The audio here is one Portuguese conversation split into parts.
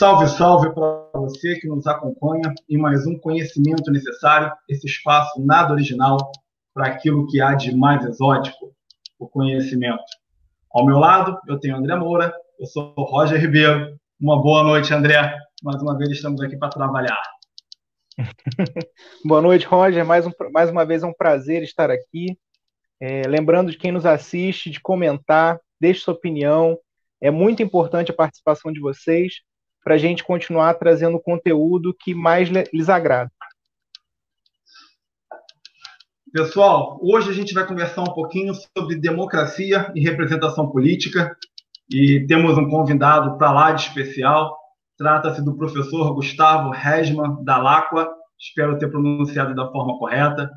Salve, salve para você que nos acompanha em mais um conhecimento necessário, esse espaço nada original para aquilo que há de mais exótico, o conhecimento. Ao meu lado, eu tenho André Moura, eu sou Roger Ribeiro. Uma boa noite, André. Mais uma vez estamos aqui para trabalhar. boa noite, Roger. Mais, um, mais uma vez é um prazer estar aqui. É, lembrando de quem nos assiste, de comentar, deixe sua opinião. É muito importante a participação de vocês para a gente continuar trazendo conteúdo que mais lhes agrada. Pessoal, hoje a gente vai conversar um pouquinho sobre democracia e representação política e temos um convidado para lá de especial. Trata-se do professor Gustavo Resman Dalacqua, espero ter pronunciado da forma correta.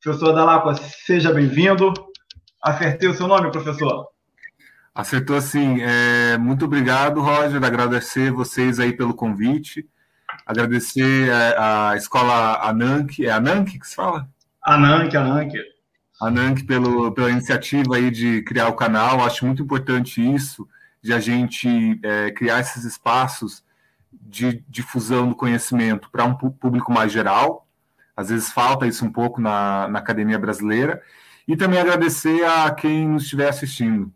Professor Dalacqua, seja bem-vindo. Acertei o seu nome, professor? Acertou sim. É, muito obrigado, Roger. Agradecer vocês aí pelo convite. Agradecer a, a escola Anank. É Anank que se fala? Anank, Anank. Anank pelo, pela iniciativa aí de criar o canal. Acho muito importante isso, de a gente é, criar esses espaços de difusão do conhecimento para um público mais geral. Às vezes falta isso um pouco na, na academia brasileira. E também agradecer a quem nos estiver assistindo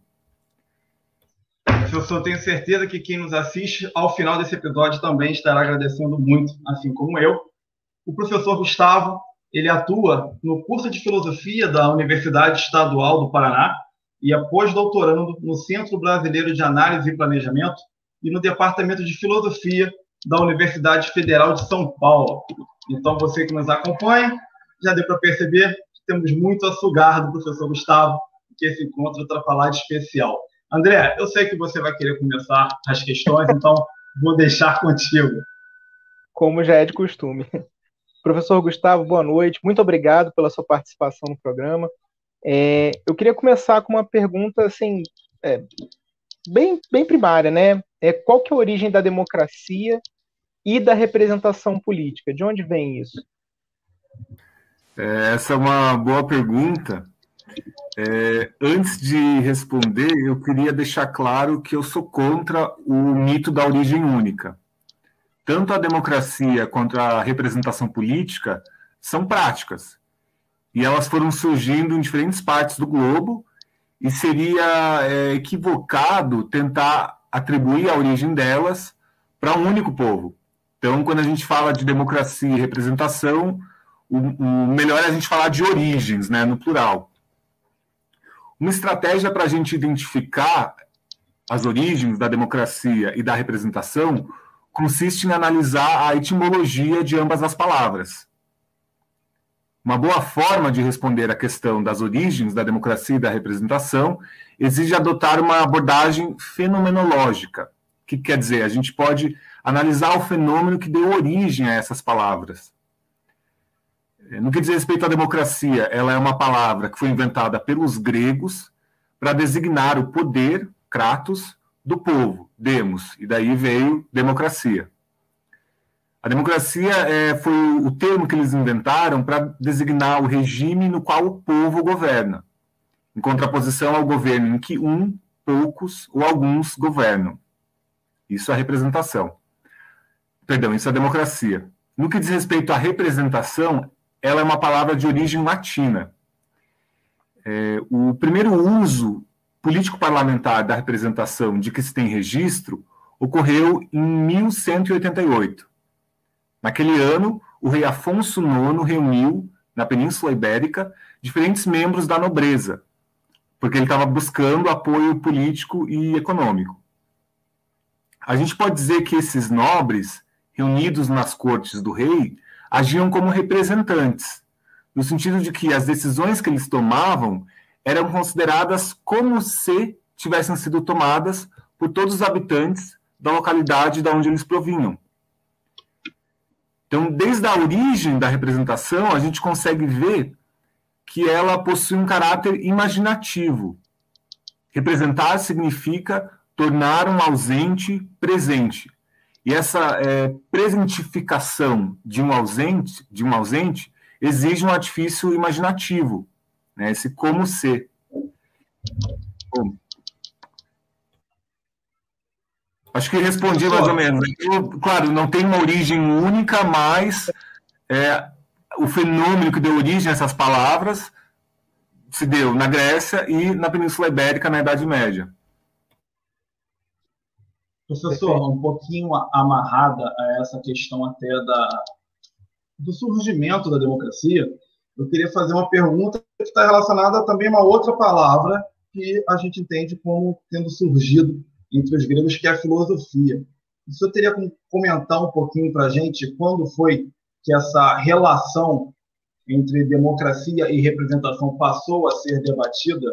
professor, tenho certeza que quem nos assiste ao final desse episódio também estará agradecendo muito, assim como eu. O professor Gustavo, ele atua no curso de filosofia da Universidade Estadual do Paraná e é pós-doutorando no Centro Brasileiro de Análise e Planejamento e no Departamento de Filosofia da Universidade Federal de São Paulo. Então, você que nos acompanha, já deu para perceber que temos muito a sugar do professor Gustavo, que esse encontro está falar de especial. André, eu sei que você vai querer começar as questões, então vou deixar contigo. Como já é de costume. Professor Gustavo, boa noite. Muito obrigado pela sua participação no programa. É, eu queria começar com uma pergunta assim, é, bem, bem primária, né? É, qual que é a origem da democracia e da representação política? De onde vem isso? É, essa é uma boa pergunta. É, antes de responder, eu queria deixar claro que eu sou contra o mito da origem única. Tanto a democracia quanto a representação política são práticas. E elas foram surgindo em diferentes partes do globo, e seria é, equivocado tentar atribuir a origem delas para um único povo. Então, quando a gente fala de democracia e representação, o, o melhor é a gente falar de origens, né, no plural. Uma estratégia para a gente identificar as origens da democracia e da representação consiste em analisar a etimologia de ambas as palavras. Uma boa forma de responder à questão das origens da democracia e da representação exige adotar uma abordagem fenomenológica, que quer dizer, a gente pode analisar o fenômeno que deu origem a essas palavras. No que diz respeito à democracia, ela é uma palavra que foi inventada pelos gregos para designar o poder, kratos, do povo, demos, e daí veio democracia. A democracia é, foi o termo que eles inventaram para designar o regime no qual o povo governa, em contraposição ao governo em que um, poucos ou alguns governam. Isso é a representação. Perdão, isso é a democracia. No que diz respeito à representação, ela é uma palavra de origem latina. É, o primeiro uso político-parlamentar da representação de que se tem registro ocorreu em 1188. Naquele ano, o rei Afonso IX reuniu, na Península Ibérica, diferentes membros da nobreza, porque ele estava buscando apoio político e econômico. A gente pode dizer que esses nobres, reunidos nas cortes do rei, agiam como representantes, no sentido de que as decisões que eles tomavam eram consideradas como se tivessem sido tomadas por todos os habitantes da localidade da onde eles provinham. Então, desde a origem da representação, a gente consegue ver que ela possui um caráter imaginativo. Representar significa tornar um ausente presente. E essa é, presentificação de um ausente, de um ausente, exige um artifício imaginativo, né? Esse como ser. Bom, Acho que respondi mais ou menos. Eu, claro, não tem uma origem única, mas é, o fenômeno que deu origem a essas palavras se deu na Grécia e na Península Ibérica na Idade Média. Professor, um pouquinho amarrada a essa questão até da, do surgimento da democracia, eu queria fazer uma pergunta que está relacionada também a uma outra palavra que a gente entende como tendo surgido entre os gregos, que é a filosofia. O senhor teria como comentar um pouquinho para a gente quando foi que essa relação entre democracia e representação passou a ser debatida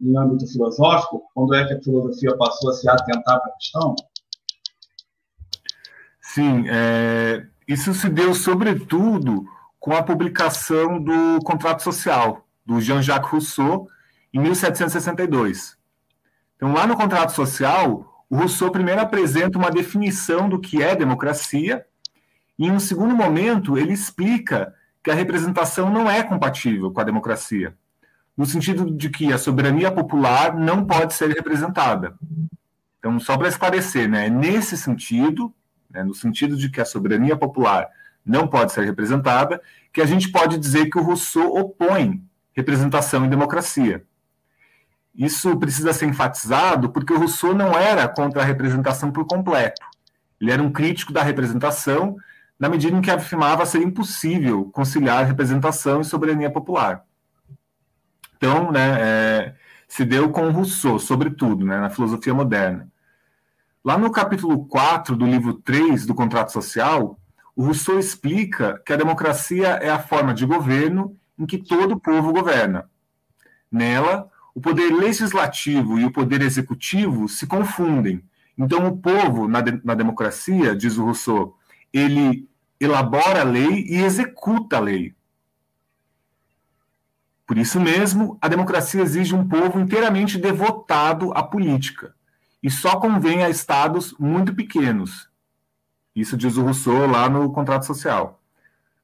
em âmbito filosófico? Quando é que a filosofia passou a se atentar para a questão? Sim, é, isso se deu sobretudo com a publicação do Contrato Social, do Jean-Jacques Rousseau, em 1762. Então, lá no contrato social, o Rousseau primeiro apresenta uma definição do que é democracia, e em um segundo momento, ele explica que a representação não é compatível com a democracia, no sentido de que a soberania popular não pode ser representada. Então, só para esclarecer, né, nesse sentido, né, no sentido de que a soberania popular não pode ser representada, que a gente pode dizer que o Rousseau opõe representação e democracia. Isso precisa ser enfatizado porque o Rousseau não era contra a representação por completo. Ele era um crítico da representação, na medida em que afirmava ser impossível conciliar representação e soberania popular. Então, né, é, se deu com Rousseau, sobretudo, né, na filosofia moderna. Lá no capítulo 4 do livro 3 do Contrato Social, o Rousseau explica que a democracia é a forma de governo em que todo o povo governa. Nela, o poder legislativo e o poder executivo se confundem. Então, o povo, na, de, na democracia, diz o Rousseau, ele elabora a lei e executa a lei. Por isso mesmo, a democracia exige um povo inteiramente devotado à política, e só convém a estados muito pequenos. Isso diz o Rousseau lá no contrato social.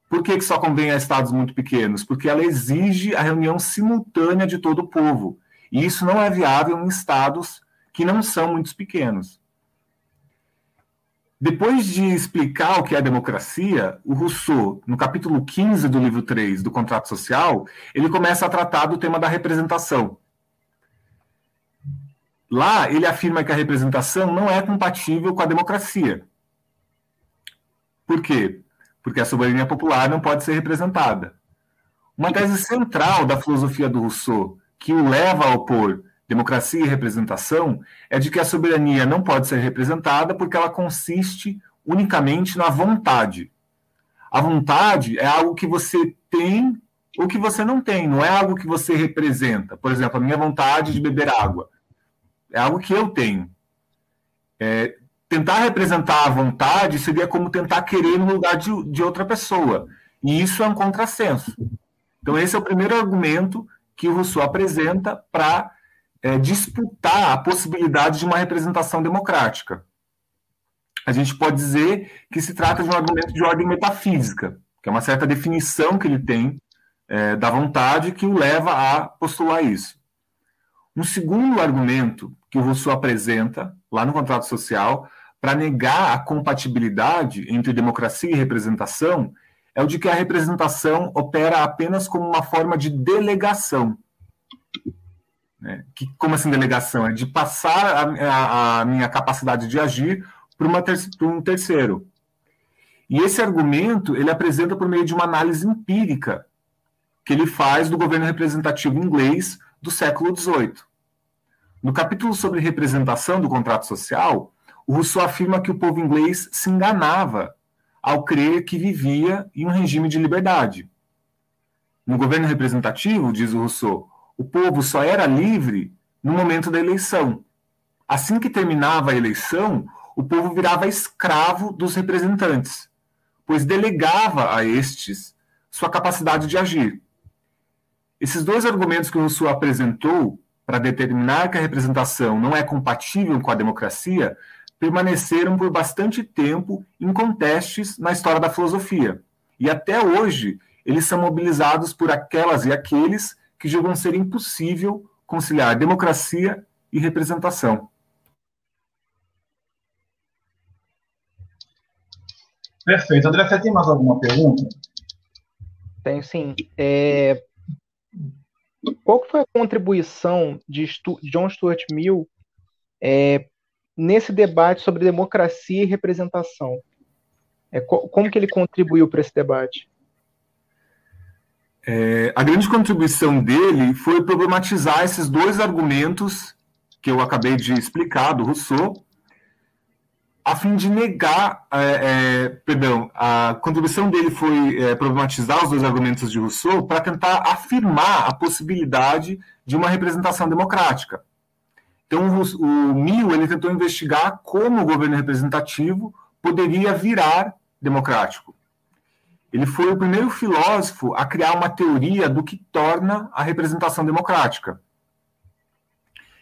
Por que, que só convém a estados muito pequenos? Porque ela exige a reunião simultânea de todo o povo. E isso não é viável em estados que não são muito pequenos. Depois de explicar o que é democracia, o Rousseau, no capítulo 15 do livro 3 do Contrato Social, ele começa a tratar do tema da representação. Lá, ele afirma que a representação não é compatível com a democracia. Por quê? porque a soberania popular não pode ser representada. Uma tese central da filosofia do Rousseau, que o leva a opor democracia e representação, é de que a soberania não pode ser representada porque ela consiste unicamente na vontade. A vontade é algo que você tem ou que você não tem, não é algo que você representa. Por exemplo, a minha vontade de beber água é algo que eu tenho. É, tentar representar a vontade seria como tentar querer no lugar de, de outra pessoa. E isso é um contrassenso. Então, esse é o primeiro argumento que o Rousseau apresenta para é, disputar a possibilidade de uma representação democrática. A gente pode dizer que se trata de um argumento de ordem metafísica, que é uma certa definição que ele tem é, da vontade que o leva a postular isso. Um segundo argumento que o Rousseau apresenta lá no contrato social para negar a compatibilidade entre democracia e representação é o de que a representação opera apenas como uma forma de delegação. Né? Que, como assim delegação? É de passar a, a, a minha capacidade de agir para, ter, um terceiro. E esse argumento ele apresenta por meio de uma análise empírica que ele faz do governo representativo inglês do século XVIII. No capítulo sobre representação do contrato social, o Rousseau afirma que o povo inglês se enganava ao crer que vivia em um regime de liberdade. No governo representativo, diz o Rousseau, o povo só era livre no momento da eleição. Assim que terminava a eleição, o povo virava escravo dos representantes, pois delegava a estes sua capacidade de agir. Esses dois argumentos que o Rousseau apresentou para determinar que a representação não é compatível com a democracia permaneceram por bastante tempo em contestes na história da filosofia. E até hoje, eles são mobilizados por aquelas e aqueles que julgam ser impossível conciliar democracia e representação. Perfeito. André, você tem mais alguma pergunta? Tenho sim. É... Qual foi a contribuição de Stu John Stuart Mill é, nesse debate sobre democracia e representação? É, co como que ele contribuiu para esse debate? É, a grande contribuição dele foi problematizar esses dois argumentos que eu acabei de explicar do Rousseau a fim de negar, é, é, perdão, a contribuição dele foi é, problematizar os dois argumentos de Rousseau para tentar afirmar a possibilidade de uma representação democrática. Então, o, o Mill ele tentou investigar como o governo representativo poderia virar democrático. Ele foi o primeiro filósofo a criar uma teoria do que torna a representação democrática.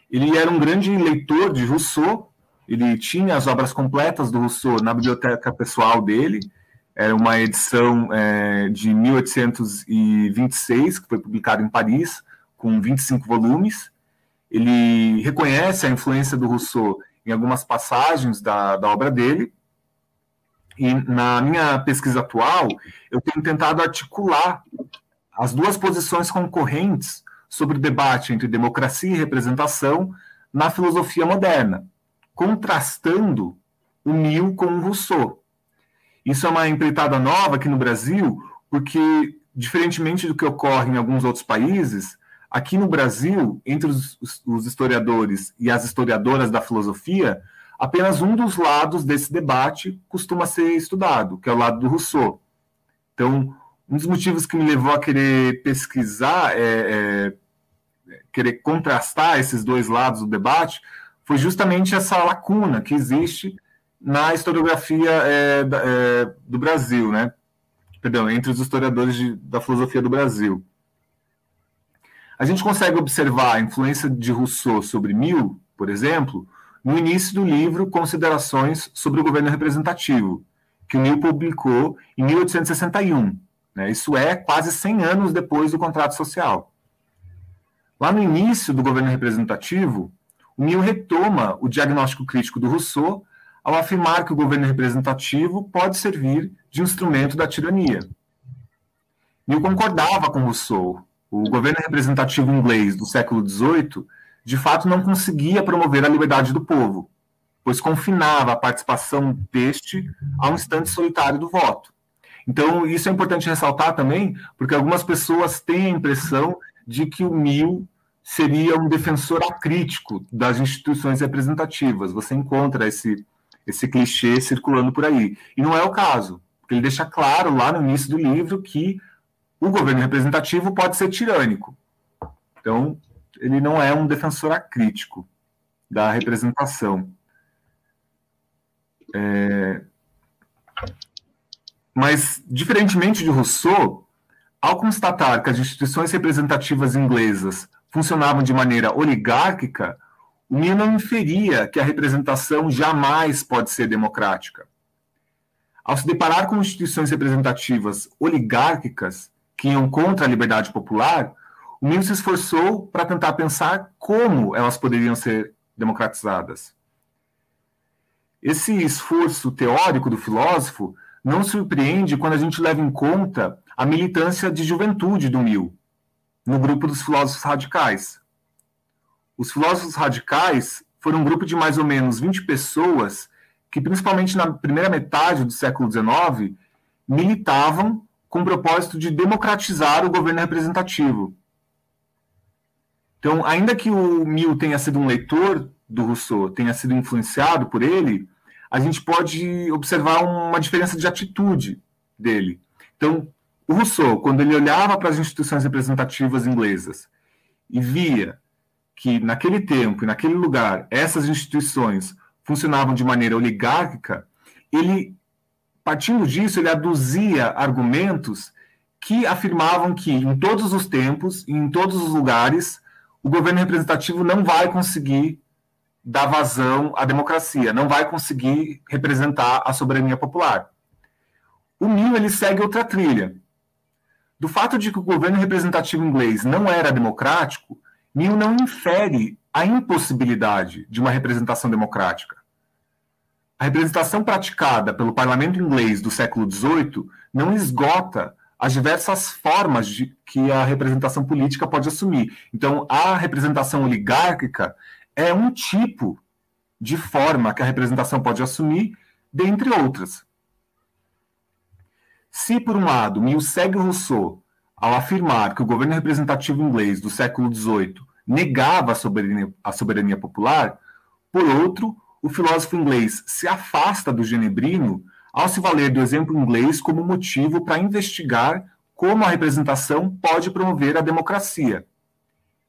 Ele era um grande leitor de Rousseau ele tinha as obras completas do Rousseau na biblioteca pessoal dele. Era uma edição é, de 1826, que foi publicada em Paris, com 25 volumes. Ele reconhece a influência do Rousseau em algumas passagens da, da obra dele. E na minha pesquisa atual, eu tenho tentado articular as duas posições concorrentes sobre o debate entre democracia e representação na filosofia moderna contrastando o Mill com o Rousseau. Isso é uma empreitada nova aqui no Brasil, porque, diferentemente do que ocorre em alguns outros países, aqui no Brasil, entre os, os historiadores e as historiadoras da filosofia, apenas um dos lados desse debate costuma ser estudado, que é o lado do Rousseau. Então, um dos motivos que me levou a querer pesquisar, é, é, querer contrastar esses dois lados do debate, foi justamente essa lacuna que existe na historiografia é, é, do Brasil, né? Perdão, entre os historiadores de, da filosofia do Brasil. A gente consegue observar a influência de Rousseau sobre Mill, por exemplo, no início do livro Considerações sobre o Governo Representativo, que o Mill publicou em 1861. Né? Isso é quase 100 anos depois do contrato social. Lá no início do governo representativo, Mill retoma o diagnóstico crítico do Rousseau ao afirmar que o governo representativo pode servir de instrumento da tirania. Mill concordava com Rousseau. O governo representativo inglês do século XVIII, de fato, não conseguia promover a liberdade do povo, pois confinava a participação deste a um instante solitário do voto. Então, isso é importante ressaltar também, porque algumas pessoas têm a impressão de que o Mill seria um defensor acrítico das instituições representativas. Você encontra esse, esse clichê circulando por aí. E não é o caso, porque ele deixa claro lá no início do livro que o governo representativo pode ser tirânico. Então, ele não é um defensor acrítico da representação. É... Mas, diferentemente de Rousseau, ao constatar que as instituições representativas inglesas funcionavam de maneira oligárquica, o Mill inferia que a representação jamais pode ser democrática. Ao se deparar com instituições representativas oligárquicas que iam contra a liberdade popular, o Mill se esforçou para tentar pensar como elas poderiam ser democratizadas. Esse esforço teórico do filósofo não surpreende quando a gente leva em conta a militância de juventude do Mill, no grupo dos filósofos radicais. Os filósofos radicais foram um grupo de mais ou menos 20 pessoas que, principalmente na primeira metade do século XIX, militavam com o propósito de democratizar o governo representativo. Então, ainda que o Mill tenha sido um leitor do Rousseau, tenha sido influenciado por ele, a gente pode observar uma diferença de atitude dele. Então, Rousseau, quando ele olhava para as instituições representativas inglesas e via que naquele tempo e naquele lugar essas instituições funcionavam de maneira oligárquica, ele, partindo disso, ele aduzia argumentos que afirmavam que em todos os tempos e em todos os lugares o governo representativo não vai conseguir dar vazão à democracia, não vai conseguir representar a soberania popular. O Mill ele segue outra trilha do fato de que o governo representativo inglês não era democrático, Mill não infere a impossibilidade de uma representação democrática. a representação praticada pelo parlamento inglês do século XVIII não esgota as diversas formas de, que a representação política pode assumir. Então, a representação oligárquica é um tipo de forma que a representação pode assumir, dentre outras. Se, por um lado, Mill segue Rousseau ao afirmar que o governo representativo inglês do século XVIII negava a soberania, a soberania popular, por outro, o filósofo inglês se afasta do genebrino ao se valer do exemplo inglês como motivo para investigar como a representação pode promover a democracia,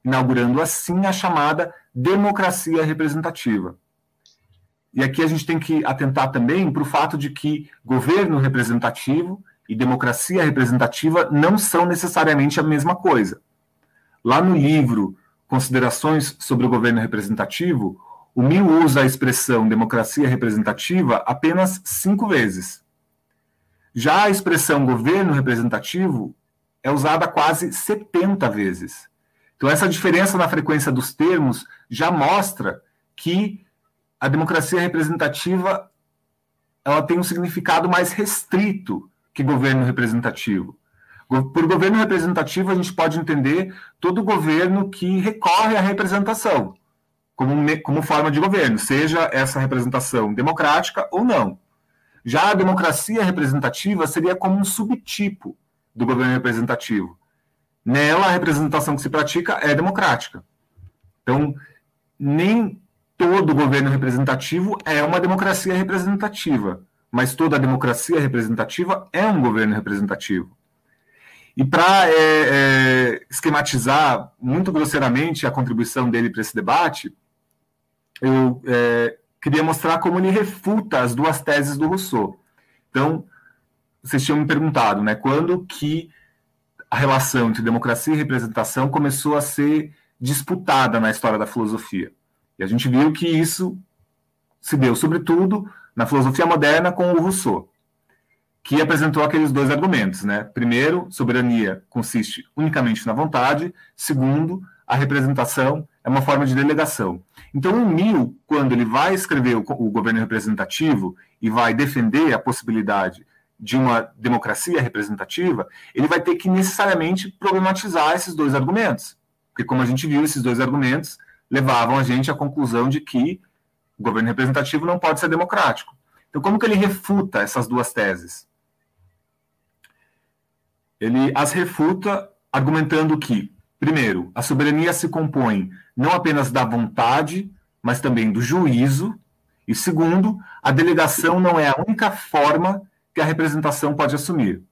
inaugurando assim a chamada democracia representativa. E aqui a gente tem que atentar também para o fato de que governo representativo e democracia representativa não são necessariamente a mesma coisa. Lá no livro Considerações sobre o Governo Representativo, o Mill usa a expressão democracia representativa apenas cinco vezes. Já a expressão governo representativo é usada quase 70 vezes. Então, essa diferença na frequência dos termos já mostra que a democracia representativa ela tem um significado mais restrito que governo representativo. Por governo representativo, a gente pode entender todo governo que recorre à representação como, como forma de governo, seja essa representação democrática ou não. Já a democracia representativa seria como um subtipo do governo representativo. Nela, a representação que se pratica é democrática. Então, nem todo governo representativo é uma democracia representativa, mas toda democracia representativa é um governo representativo. E para é, é, esquematizar muito grosseiramente a contribuição dele para esse debate, eu é, queria mostrar como ele refuta as duas teses do Rousseau. Então, vocês tinham me perguntado, né, quando que a relação entre democracia e representação começou a ser disputada na história da filosofia. E a gente viu que isso se deu, sobretudo, na filosofia moderna com o Rousseau, que apresentou aqueles dois argumentos, né? Primeiro, soberania consiste unicamente na vontade. Segundo, a representação é uma forma de delegação. Então, o Mill, quando ele vai escrever o, o governo representativo e vai defender a possibilidade de uma democracia representativa, ele vai ter que necessariamente problematizar esses dois argumentos. Porque, como a gente viu, esses dois argumentos levavam a gente à conclusão de que o governo representativo não pode ser democrático. Então, como que ele refuta essas duas teses? Ele as refuta argumentando que Primeiro, a soberania se compõe não apenas da vontade, mas também do juízo. E segundo, a delegação não é a única forma que a representação pode assumir.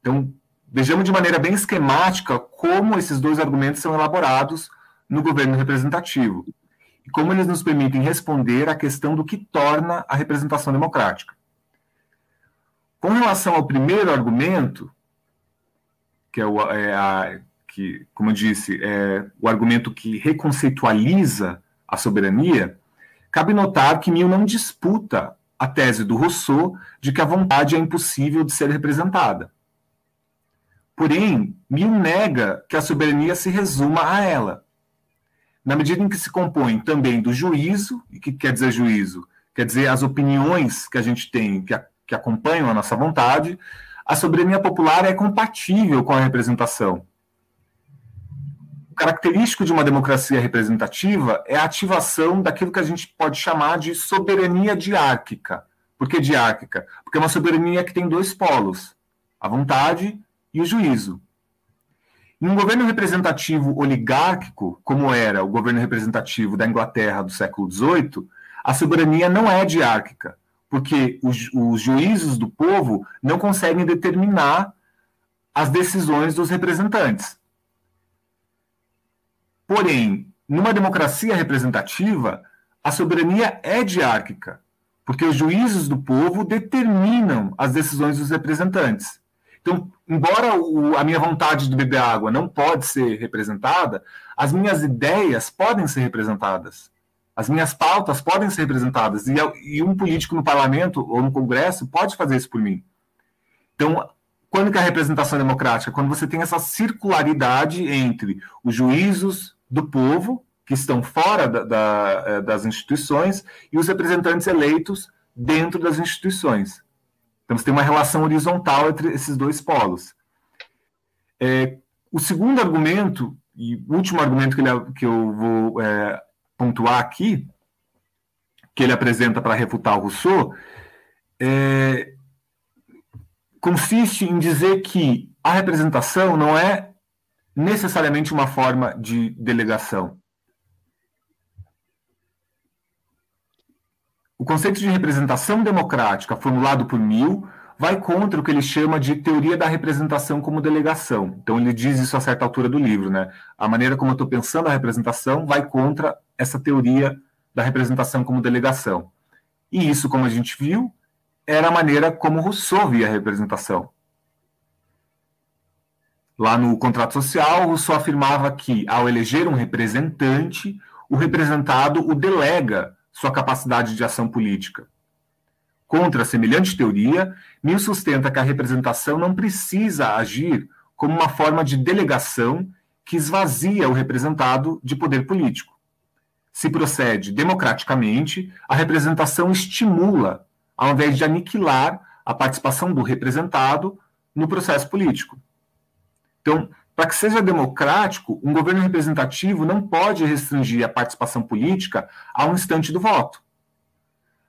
Então, vejamos de maneira bem esquemática como esses dois argumentos são elaborados no governo representativo e como eles nos permitem responder à questão do que torna a representação democrática. Com relação ao primeiro argumento, que é, o, é a que, como eu disse, é o argumento que reconceitualiza a soberania, cabe notar que Mill não disputa a tese do Rousseau de que a vontade é impossível de ser representada. Porém, Mill nega que a soberania se resuma a ela. Na medida em que se compõe também do juízo, e que quer dizer juízo? Quer dizer as opiniões que a gente tem, que, a, que acompanham a nossa vontade, a soberania popular é compatível com a representação característico de uma democracia representativa é a ativação daquilo que a gente pode chamar de soberania diárquica. Por que diárquica? Porque é uma soberania que tem dois polos, a vontade e o juízo. Em um governo representativo oligárquico, como era o governo representativo da Inglaterra do século XVIII, a soberania não é diárquica, porque os, os juízos do povo não conseguem determinar as decisões dos representantes. Porém, numa democracia representativa, a soberania é diárquica, porque os juízes do povo determinam as decisões dos representantes. Então, embora o, a minha vontade de beber água não pode ser representada, as minhas ideias podem ser representadas. As minhas pautas podem ser representadas. E, e um político no parlamento ou no Congresso pode fazer isso por mim. Então, quando que é a representação democrática? Quando você tem essa circularidade entre os juízos, do povo, que estão fora da, da, é, das instituições, e os representantes eleitos dentro das instituições. Então, você tem uma relação horizontal entre esses dois polos. É, o segundo argumento, e último argumento que, ele, que eu vou é, pontuar aqui, que ele apresenta para refutar o Rousseau, é, consiste em dizer que a representação não é necessariamente uma forma de delegação. O conceito de representação democrática, formulado por Mill, vai contra o que ele chama de teoria da representação como delegação. Então, ele diz isso a certa altura do livro, né? A maneira como eu estou pensando a representação vai contra essa teoria da representação como delegação. E isso, como a gente viu, era a maneira como Rousseau via a representação. Lá no contrato social, Rousseau afirmava que, ao eleger um representante, o representado o delega sua capacidade de ação política. Contra semelhante teoria, Mill sustenta que a representação não precisa agir como uma forma de delegação que esvazia o representado de poder político. Se procede democraticamente, a representação estimula, ao invés de aniquilar a participação do representado no processo político. Então, para que seja democrático, um governo representativo não pode restringir a participação política a um instante do voto.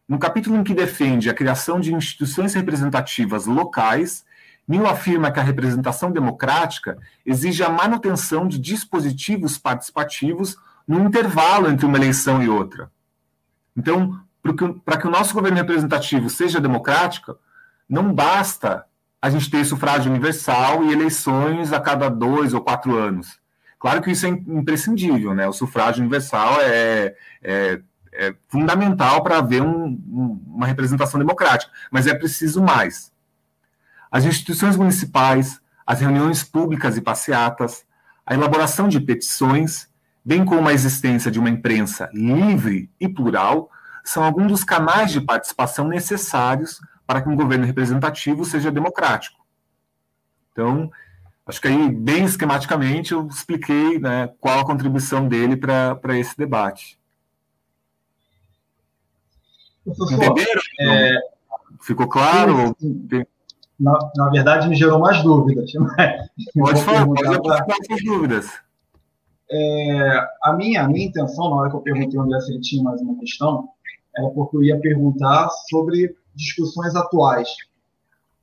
No capítulo em que defende a criação de instituições representativas locais, Mill afirma que a representação democrática exige a manutenção de dispositivos participativos no intervalo entre uma eleição e outra. Então, para que o nosso governo representativo seja democrático, não basta a gente ter sufrágio universal e eleições a cada dois ou quatro anos. Claro que isso é imprescindível, né? O sufrágio universal é, é, é fundamental para haver um, um, uma representação democrática, mas é preciso mais. As instituições municipais, as reuniões públicas e passeatas, a elaboração de petições, bem como a existência de uma imprensa livre e plural, são alguns dos canais de participação necessários para que um governo representativo seja democrático. Então, acho que aí, bem esquematicamente, eu expliquei né, qual a contribuição dele para esse debate. Professor, Entenderam? É... Ficou claro? Na, na, verdade, me gerou mais dúvidas. Pode falar, pode suas dúvidas. É, a, minha, a minha intenção, na hora que eu perguntei onde se ele tinha mais uma questão, era porque eu ia perguntar sobre discussões atuais.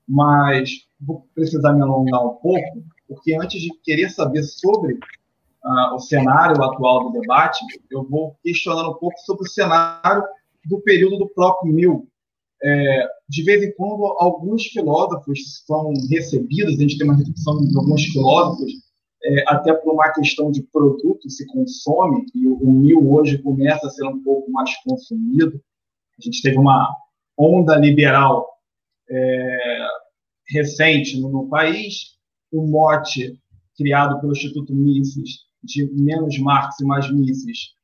Mas vou precisar me alongar um pouco, porque antes de querer saber sobre uh, o cenário atual do debate, eu vou questionar um pouco sobre o cenário do período do próprio Mill. É, de vez em quando, alguns filósofos são recebidos, a gente tem uma recepção de alguns filósofos, é, até por uma questão de produto se consome, e o, o Mill hoje começa a ser um pouco mais consumido. A gente teve uma, onda liberal é, recente no, no, país, o mote criado pelo Instituto Mises de menos Marx e mais Mises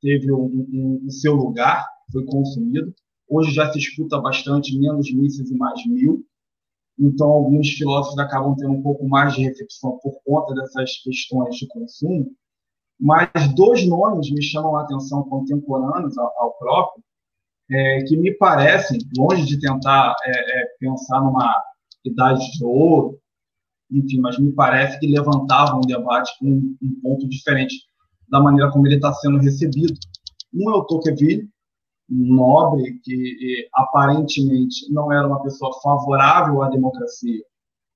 teve o um, um, um seu lugar, foi consumido. Hoje já se escuta bastante menos Mises e mais mil. Então, alguns filósofos acabam tendo um pouco mais de recepção por conta dessas questões de consumo. Mas dois nomes me chamam a atenção contemporâneos ao, ao próprio, é, que me parecem, longe de tentar é, é, pensar numa idade de ouro, enfim, mas me parece que levantavam um debate com um, um ponto diferente da maneira como ele está sendo recebido. Um é o Tocqueville, um nobre que aparentemente não era uma pessoa favorável à democracia,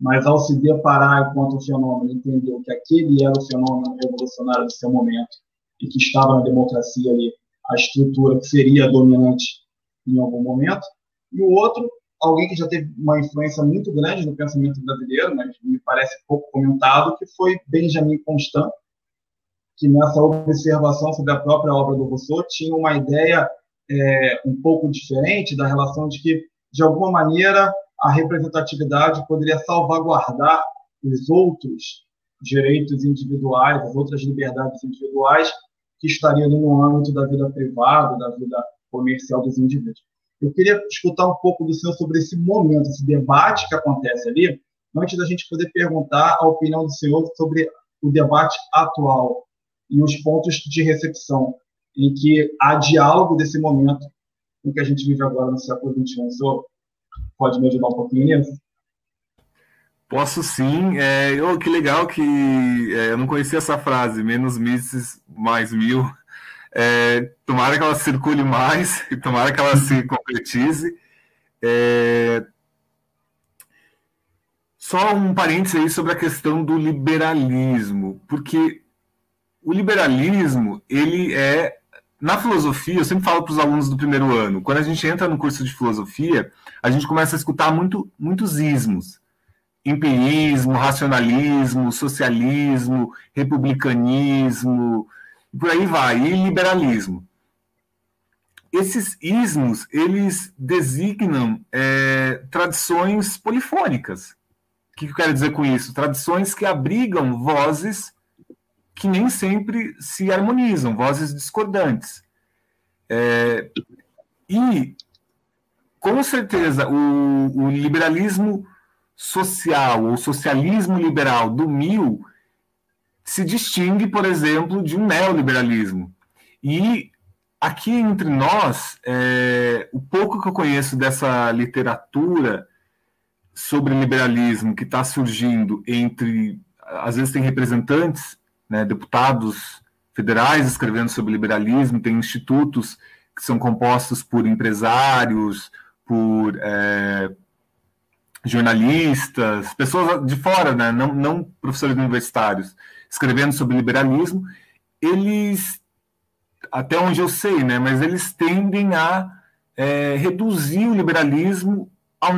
mas ao se deparar com o fenômeno, entendeu que aquele era o fenômeno revolucionário do seu momento e que estava na democracia ali a estrutura que seria dominante em algum momento, e o outro, alguém que já teve uma influência muito grande no pensamento brasileiro, mas me parece pouco comentado, que foi Benjamin Constant, que nessa observação sobre a própria obra do Rousseau tinha uma ideia é, um pouco diferente da relação de que, de alguma maneira, a representatividade poderia salvaguardar os outros direitos individuais, as outras liberdades individuais que estariam no âmbito da vida privada, da vida comercial dos indivíduos. Eu queria escutar um pouco do senhor sobre esse momento, esse debate que acontece ali, antes da gente poder perguntar a opinião do senhor sobre o debate atual e os pontos de recepção em que há diálogo desse momento o que a gente vive agora no século XXI. O senhor pode me ajudar um pouquinho nisso? Posso sim. É, oh, que legal que é, eu não conhecia essa frase, menos misses mais mil. É, tomara que ela circule mais, tomara que ela se concretize. É, só um parênteses aí sobre a questão do liberalismo, porque o liberalismo, ele é na filosofia, eu sempre falo para os alunos do primeiro ano, quando a gente entra no curso de filosofia, a gente começa a escutar muito, muitos ismos. Empirismo, racionalismo, socialismo, republicanismo, por aí vai, e liberalismo. Esses ismos, eles designam é, tradições polifônicas. O que eu quero dizer com isso? Tradições que abrigam vozes que nem sempre se harmonizam, vozes discordantes. É, e, com certeza, o, o, liberalismo social, ou socialismo liberal do Mil, se distingue, por exemplo, de um neoliberalismo. E aqui entre nós, é, o pouco que eu conheço dessa literatura sobre liberalismo que está surgindo entre, às vezes tem representantes né, deputados federais escrevendo sobre liberalismo, tem institutos que são compostos por empresários, por é, jornalistas, pessoas de fora, né, não, não professores universitários, escrevendo sobre liberalismo, eles, até onde eu sei, né, mas eles tendem a é, reduzir o liberalismo ao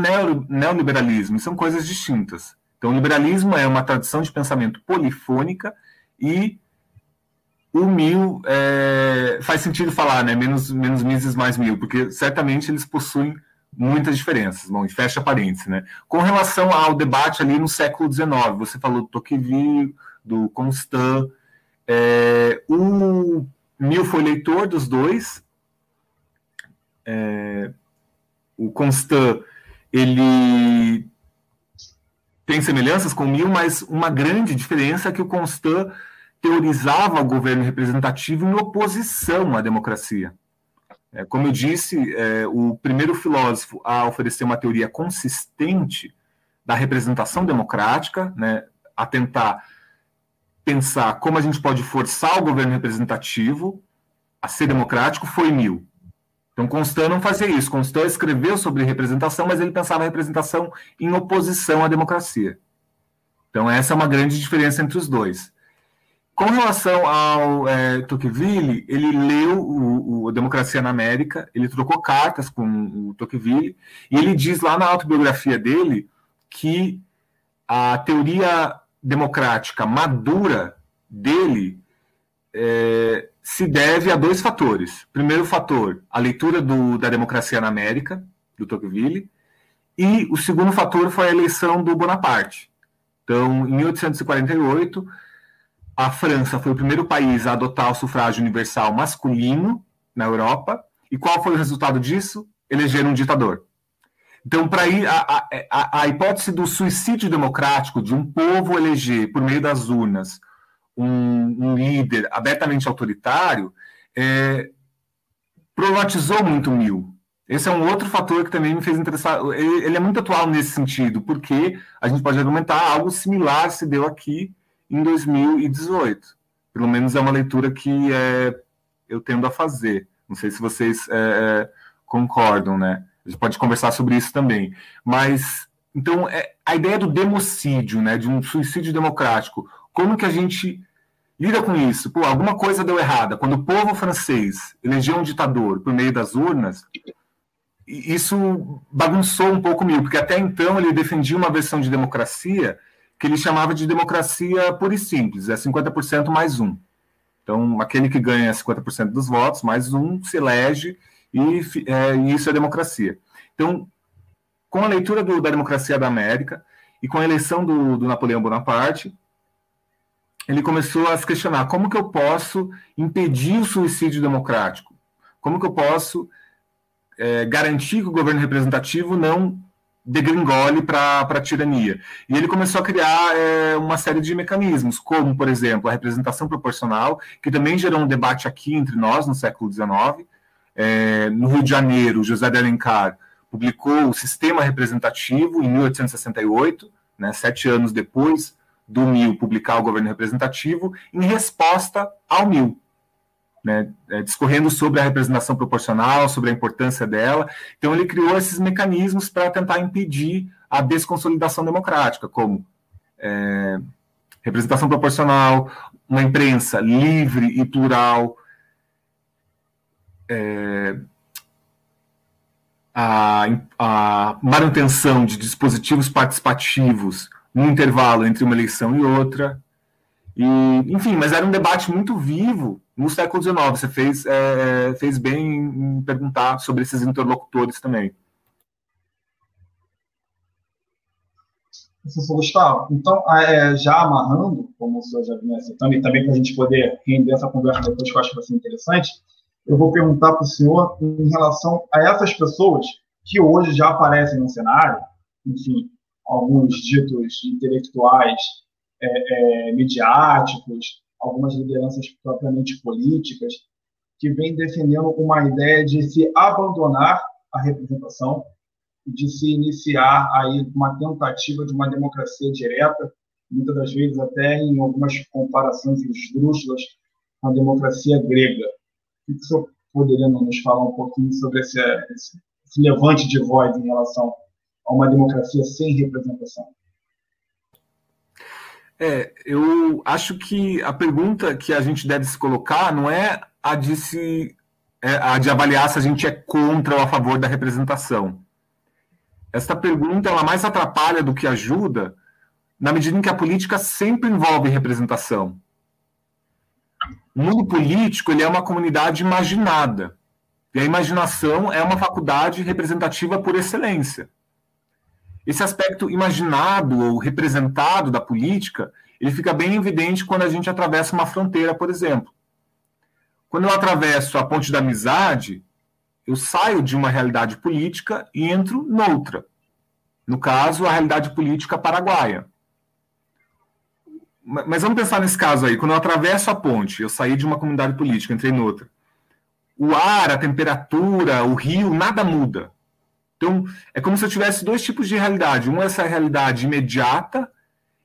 neoliberalismo, são coisas distintas. Então, o liberalismo é uma tradição de pensamento polifônica e o mil é, faz sentido falar, né? Menos, menos Mises mais mil, porque certamente eles possuem muitas diferenças. Bom, fecha parênteses, né? Com relação ao debate ali no século XIX, você falou do Tocqueville, do Constant, é, o Mil foi leitor dos dois. É, o Constant, ele tem semelhanças com Mill, mas uma grande diferença é que o Constant teorizava o governo representativo em oposição à democracia. É, como eu disse, é, o primeiro filósofo a oferecer uma teoria consistente da representação democrática, né, a tentar pensar como a gente pode forçar o governo representativo a ser democrático, foi Mill. Então, Constant não fazia isso. Constant escreveu sobre representação, mas ele pensava a representação em oposição à democracia. Então, essa é uma grande diferença entre os dois. Com relação ao é, Tocqueville, ele leu o, o, Democracia na América, ele trocou cartas com o Tocqueville, e ele diz lá na autobiografia dele que a teoria democrática madura dele é, se deve a dois fatores. Primeiro fator, a leitura do, da democracia na América, do Tocqueville, e o segundo fator foi a eleição do Bonaparte. Então, em 1848, a França foi o primeiro país a adotar o sufrágio universal masculino na Europa. E qual foi o resultado disso? Eleger um ditador. Então, para ir a, a, a, hipótese do suicídio democrático de um povo eleger por meio das urnas um, um líder abertamente autoritário, é, problematizou muito o Mil. Esse é um outro fator que também me fez interessar. Ele, ele, é muito atual nesse sentido, porque a gente pode argumentar algo similar se deu aqui em 2018. Pelo menos é uma leitura que é, eu tendo a fazer. Não sei se vocês é, é concordam, né? A gente pode conversar sobre isso também. Mas, então, é, a ideia do democídio, né, de um suicídio democrático, como que a gente lida com isso. Pô, alguma coisa deu errada. Quando o povo francês elegeu um ditador por meio das urnas, isso bagunçou um pouco o porque até então ele defendia uma versão de democracia que ele chamava de democracia pura e simples, é 50% mais um. Então, aquele que ganha 50% dos votos, mais um, se elege, e, é, isso é democracia. Então, com a leitura do, da democracia da América e com a eleição do, do Napoleão Bonaparte, ele começou a se questionar como que eu posso impedir o suicídio democrático? Como que eu posso é, garantir que o governo representativo não degringole para a tirania? E ele começou a criar é, uma série de mecanismos, como, por exemplo, a representação proporcional, que também gerou um debate aqui entre nós no século XIX, É, no Rio de Janeiro, José de Alencar publicou o Sistema Representativo em 1868, né, sete anos depois do MIL publicar o governo representativo, em resposta ao MIL, né, é, discorrendo sobre a representação proporcional, sobre a importância dela. Então, ele criou esses mecanismos para tentar impedir a desconsolidação democrática, como é, representação proporcional, uma imprensa livre e plural, é, a, a manutenção de dispositivos participativos no intervalo entre uma eleição e outra. E, enfim, mas era um debate muito vivo no século XIX. Você fez, é, fez bem em perguntar sobre esses interlocutores também. Professor Gustavo, então, é, já amarrando, como o senhor já vinha citando, e também para a gente poder render essa conversa depois, que eu acho que vai ser interessante, eu vou perguntar para o senhor em relação a essas pessoas que hoje já aparecem no cenário, enfim, alguns ditos intelectuais é, é, midiáticos, algumas lideranças propriamente políticas, que vêm defendendo uma ideia de se abandonar a representação de se iniciar aí uma tentativa de uma democracia direta, muitas das vezes até em algumas comparações esdrúxulas com a democracia grega. O que senhor poderia nos falar um pouquinho sobre esse, esse, esse levante de voz em relação a uma democracia sem representação? É, eu acho que a pergunta que a gente deve se colocar não é a de se é a de avaliar se a gente é contra ou a favor da representação. Esta pergunta ela mais atrapalha do que ajuda, na medida em que a política sempre envolve representação. O mundo político ele é uma comunidade imaginada. E a imaginação é uma faculdade representativa por excelência. Esse aspecto imaginado ou representado da política, ele fica bem evidente quando a gente atravessa uma fronteira, por exemplo. Quando eu atravesso a ponte da amizade, eu saio de uma realidade política e entro noutra. No caso, a realidade política paraguaia. Mas vamos pensar nesse caso aí. Quando eu atravesso a ponte, eu saí de uma comunidade política, entrei em outra. O ar, a temperatura, o rio, nada muda. Então, é como se eu tivesse dois tipos de realidade. Uma é essa realidade imediata,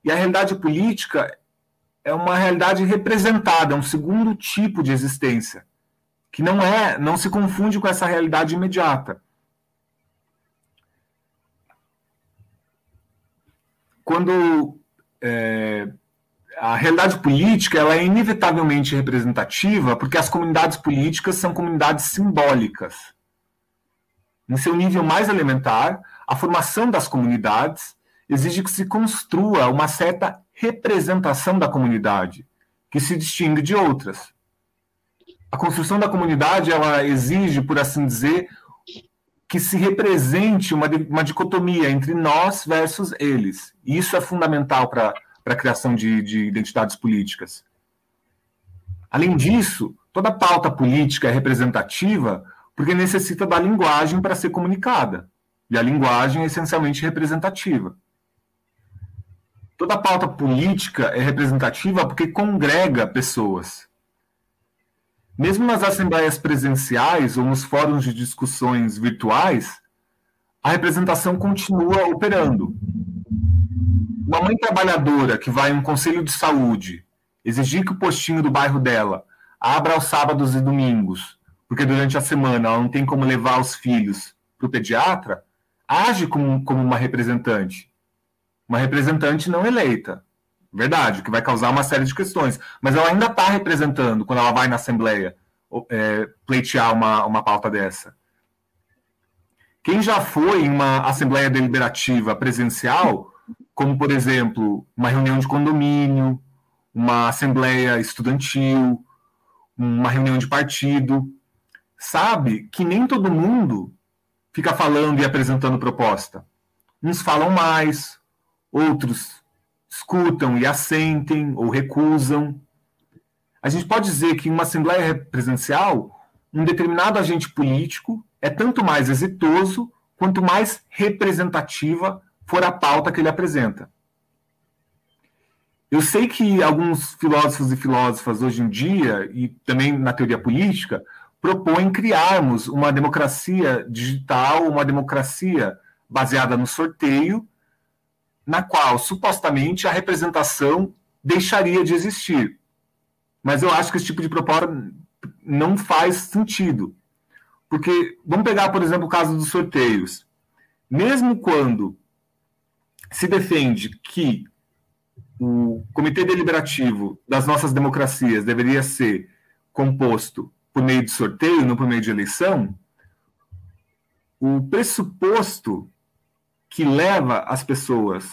e a realidade política é uma realidade representada, é um segundo tipo de existência, que não é, não se confunde com essa realidade imediata. Quando é, a realidade política ela é inevitavelmente representativa porque as comunidades políticas são comunidades simbólicas. Em seu nível mais elementar, a formação das comunidades exige que se construa uma certa representação da comunidade, que se distingue de outras. A construção da comunidade ela exige, por assim dizer, que se represente uma, uma dicotomia entre nós versus eles. E isso é fundamental para para a criação de, de identidades políticas. Além disso, toda pauta política é representativa porque necessita da linguagem para ser comunicada. E a linguagem é essencialmente representativa. Toda pauta política é representativa porque congrega pessoas. Mesmo nas assembleias presenciais ou nos fóruns de discussões virtuais, a representação continua operando. Uma mãe trabalhadora que vai em um conselho de saúde exigir que o postinho do bairro dela abra aos sábados e domingos, porque durante a semana ela não tem como levar os filhos para o pediatra, age como, como uma representante. Uma representante não eleita. Verdade, que vai causar uma série de questões. Mas ela ainda está representando quando ela vai na Assembleia é, pleitear uma, uma pauta dessa. Quem já foi em uma Assembleia Deliberativa presencial como, por exemplo, uma reunião de condomínio, uma assembleia estudantil, uma reunião de partido, sabe que nem todo mundo fica falando e apresentando proposta. Uns falam mais, outros escutam e assentem ou recusam. A gente pode dizer que em uma assembleia presidencial, um determinado agente político é tanto mais exitoso quanto mais representativa for a pauta que ele apresenta. Eu sei que alguns filósofos e filósofas hoje em dia, e também na teoria política, propõe criarmos uma democracia digital, uma democracia baseada no sorteio, na qual supostamente a representação deixaria de existir. Mas eu acho que esse tipo de proposta não faz sentido. Porque, vamos pegar, por exemplo, o caso dos sorteios. Mesmo quando se defende que o comitê deliberativo das nossas democracias deveria ser composto por meio de sorteio, não por meio de eleição, o pressuposto que leva as pessoas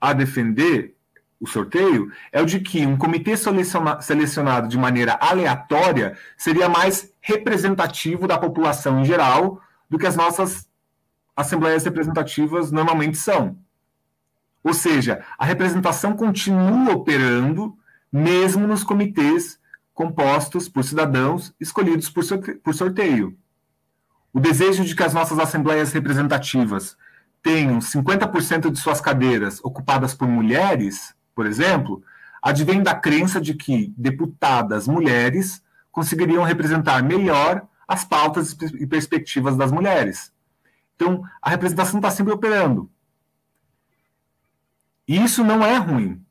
a defender o sorteio é o de que um comitê selecionado de maneira aleatória seria mais representativo da população em geral do que as nossas assembleias representativas normalmente são. Ou seja, a representação continua operando mesmo nos comitês compostos por cidadãos escolhidos por sorteio. O desejo de que as nossas assembleias representativas tenham 50% de suas cadeiras ocupadas por mulheres por exemplo, advém da crença de que deputadas mulheres conseguiriam representar melhor as pautas e perspectivas das mulheres. Então, a representação está sempre operando. E isso não é ruim.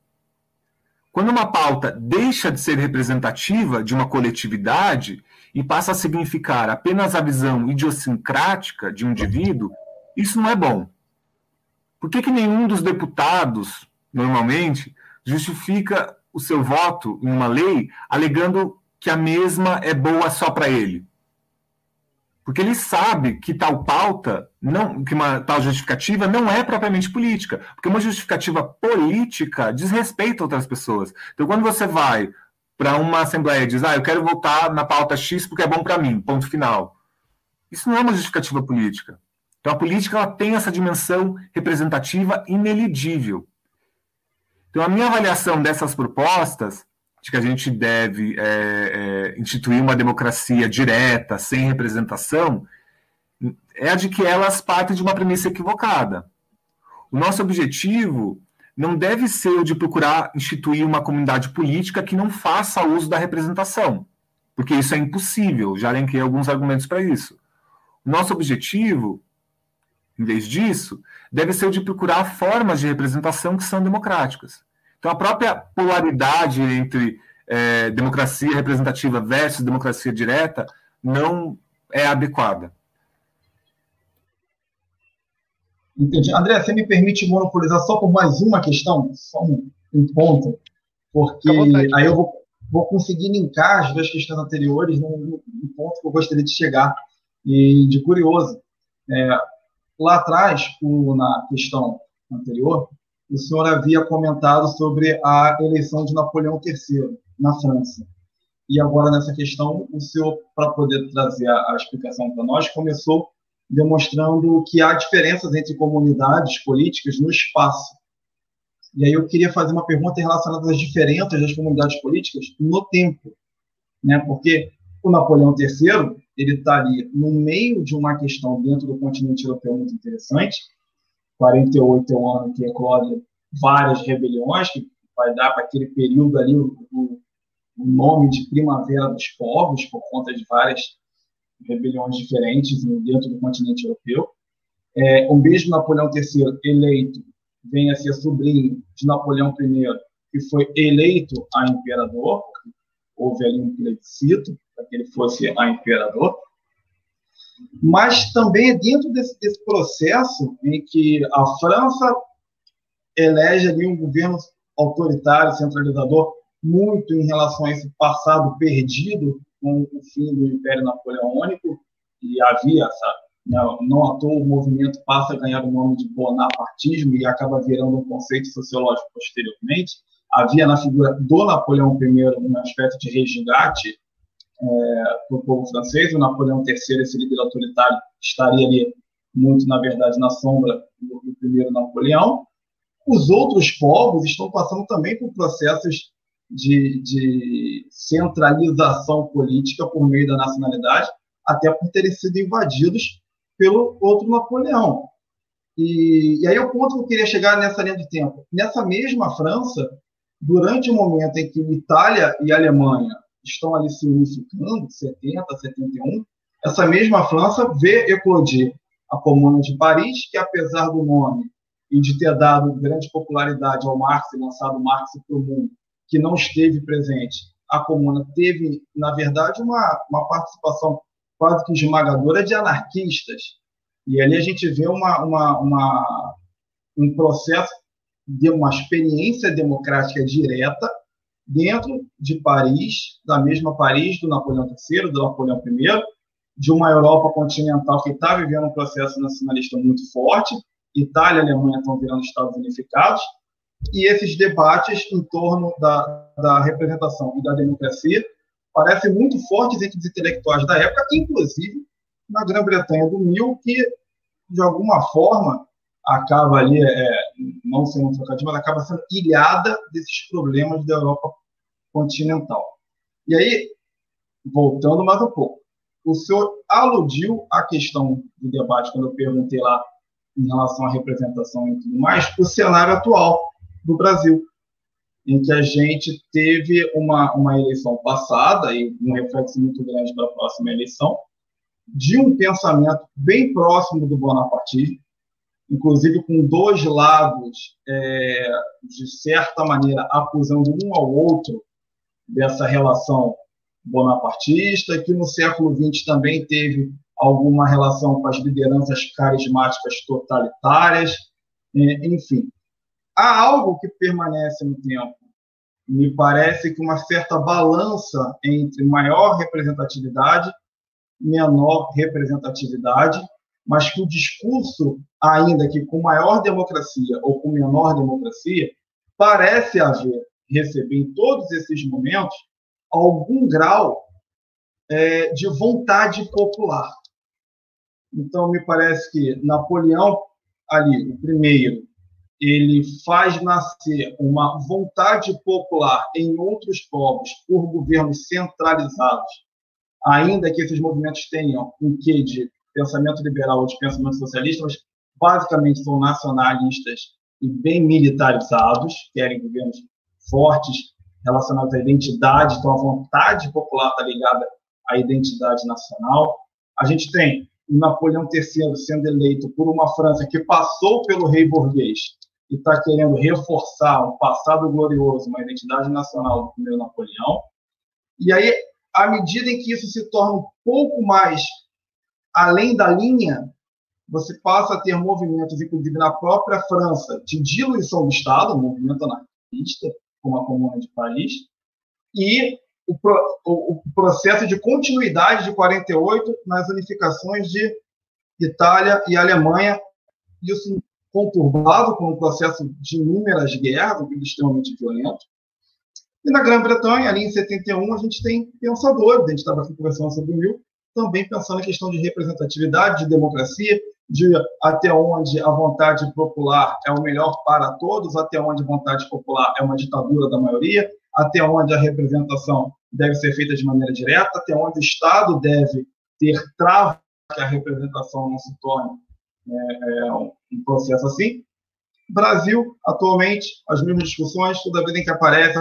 Quando uma pauta deixa de ser representativa de uma coletividade e passa a significar apenas a visão idiosincrática de um indivíduo, isso não é bom. Por que, que nenhum dos deputados, normalmente, justifica o seu voto em uma lei alegando que a mesma é boa só para ele. Porque ele sabe que tal pauta, não, que uma tal justificativa não é propriamente política. Porque uma justificativa política diz respeito a outras pessoas. Então, quando você vai para uma assembleia e diz, ah, eu quero votar na pauta X porque é bom para mim, ponto final. Isso não é uma justificativa política. Então, a política ela tem essa dimensão representativa ineligível. Então, a minha avaliação dessas propostas, de que a gente deve é, é, instituir uma democracia direta, sem representação, é a de que elas partem de uma premissa equivocada. O nosso objetivo não deve ser o de procurar instituir uma comunidade política que não faça uso da representação, porque isso é impossível, já elenquei alguns argumentos para isso. O nosso objetivo, em vez disso, deve ser o de procurar formas de representação que são democráticas. Então, a própria polaridade entre é, democracia representativa versus democracia direta não é adequada. Entendi. André, você me permite monopolizar só por mais uma questão, só um, um ponto, porque aí eu vou, vou, conseguir linkar as duas questões anteriores num, num, ponto que eu gostaria de chegar, e de curioso. É, lá atrás, o, na questão anterior, o senhor havia comentado sobre a eleição de Napoleão III na França. E agora, nessa questão, o senhor, para poder trazer a, explicação para nós, começou demonstrando que há diferenças entre comunidades políticas no espaço. E aí eu queria fazer uma pergunta relacionada às diferenças das comunidades políticas no tempo, né? Porque o Napoleão III ele estaria tá no meio de uma questão dentro do continente europeu muito interessante, 48 é um ano que eclode várias rebeliões, que vai dar para aquele período ali o, o, nome de Primavera dos Povos, por conta de várias rebeliões diferentes dentro do continente europeu. É, o mesmo Napoleão III eleito vem a ser sobrinho de Napoleão I, que foi eleito a imperador, houve ali um plebiscito para que ele fosse a imperador mas também é dentro desse, desse processo em que a França elege ali um governo autoritário, centralizador, muito em relação a esse passado perdido com o fim do Império Napoleônico, e havia essa, não, não à toa o movimento passa a ganhar o nome de bonapartismo e acaba virando um conceito sociológico posteriormente. Havia na figura do Napoleão I um aspecto de resgate é, para o povo francês. O Napoleão III, esse líder autoritário, estaria ali muito, na verdade, na sombra do, do primeiro Napoleão. Os outros povos estão passando também por processos de, de, centralização política por meio da nacionalidade, até por terem sido invadidos pelo outro Napoleão. E, e aí o ponto que eu queria chegar nessa linha de tempo. Nessa mesma França, durante o momento em que Itália e Alemanha estão ali se unificando, 70, 71, essa mesma França vê eclodir a Comuna de Paris, que apesar do nome e de ter dado grande popularidade ao Marx e lançado Marx para o mundo, que não esteve presente, a Comuna teve, na verdade, uma, uma participação quase que esmagadora de anarquistas. E ali a gente vê uma, uma, uma um processo de uma experiência democrática direta dentro de Paris, da mesma Paris do Napoleão III, do Napoleão I, de uma Europa continental que está vivendo um processo nacionalista muito forte, Itália e Alemanha estão virando Estados unificados, e esses debates em torno da, da representação e da democracia parecem muito fortes entre os intelectuais da época, inclusive na Grã-Bretanha do Mil, que, de alguma forma, acaba ali, é, não sendo trocadilho, mas acaba sendo ilhada desses problemas da Europa continental. E aí, voltando mais um pouco, o senhor aludiu à questão do debate, quando eu perguntei lá em relação à representação e tudo mais, o cenário atual do Brasil, em que a gente teve uma, uma eleição passada, e um reflexo muito grande para a próxima eleição, de um pensamento bem próximo do bonapartismo, inclusive com dois lados, é, de certa maneira, acusando um ao outro dessa relação bonapartista, que no século XX também teve alguma relação com as lideranças carismáticas totalitárias, é, enfim. Há algo que permanece no tempo. Me parece que uma certa balança entre maior representatividade, menor representatividade, mas que o discurso, ainda que com maior democracia ou com menor democracia, parece haver, receber em todos esses momentos, algum grau é, de vontade popular. Então, me parece que Napoleão, ali, o primeiro, ele faz nascer uma vontade popular em outros povos por governos centralizados, ainda que esses movimentos tenham um quê de pensamento liberal ou de pensamento socialista, mas basicamente são nacionalistas e bem militarizados, querem governos fortes relacionados à identidade, então a vontade popular está ligada à identidade nacional. A gente tem o Napoleão III sendo eleito por uma França que passou pelo rei burguês e está querendo reforçar um passado glorioso, uma identidade nacional do primeiro Napoleão. E aí, à medida em que isso se torna um pouco mais além da linha, você passa a ter movimentos, inclusive na própria França, de diluição do Estado, um movimento anarquista, como a Comuna de Paris, e o, o, o, processo de continuidade de 48 nas unificações de Itália e Alemanha, isso conturbado com um processo de inúmeras guerras, extremamente violento. E na Grã-Bretanha, ali em 71, a gente tem pensadores, a gente estava conversando sobre o Mil, também pensando na questão de representatividade, de democracia, de até onde a vontade popular é o melhor para todos, até onde a vontade popular é uma ditadura da maioria, até onde a representação deve ser feita de maneira direta, até onde o Estado deve ter trava que a representação não se torne é, é, um processo assim. Brasil, atualmente, as mesmas discussões, toda vez em que aparece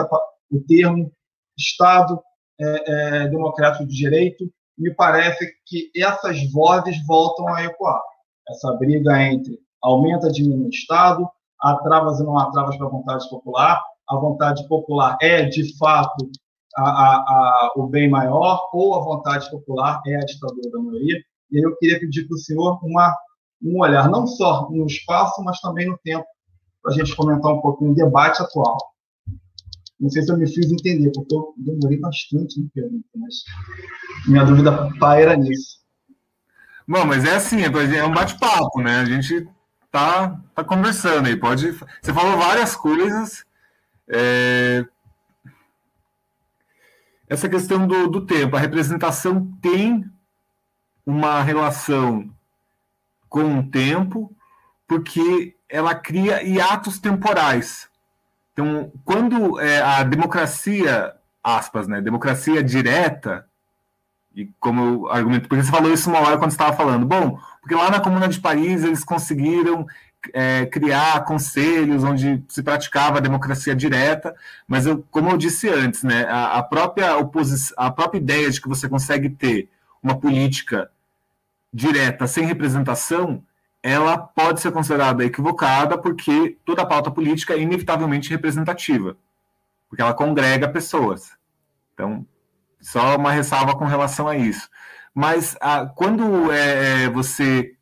o termo Estado é, é democrático de direito, me parece que essas vozes voltam a ecoar. Essa briga entre aumenta, diminui o Estado, há travas e não há travas para a vontade popular, a vontade popular é, de fato, a, a, a, o bem maior, ou a vontade popular é a ditadura da maioria. E eu queria pedir para o senhor uma, um olhar, não só no espaço, mas também no tempo, para a gente comentar um pouquinho o debate atual. Não sei se eu me fiz entender, porque eu demorei bastante na pergunta, mas minha dúvida paira nisso. Bom, mas é assim, é um bate-papo, né? A gente tá, tá conversando aí. Pode. Você falou várias coisas. É... Essa questão do, do tempo, a representação tem uma relação com o tempo, porque ela cria hiatos temporais. Então, quando é, a democracia, aspas, né, democracia direta, e como eu argumento, porque você falou isso uma hora quando estava falando, bom, porque lá na Comuna de Paris eles conseguiram é, criar conselhos onde se praticava a democracia direta, mas eu, como eu disse antes, né, a, a própria oposição, a própria ideia de que você consegue ter uma política direta sem representação, ela pode ser considerada equivocada porque toda pauta política é inevitavelmente representativa, porque ela congrega pessoas. Então, só uma ressalva com relação a isso. Mas a, quando é, é você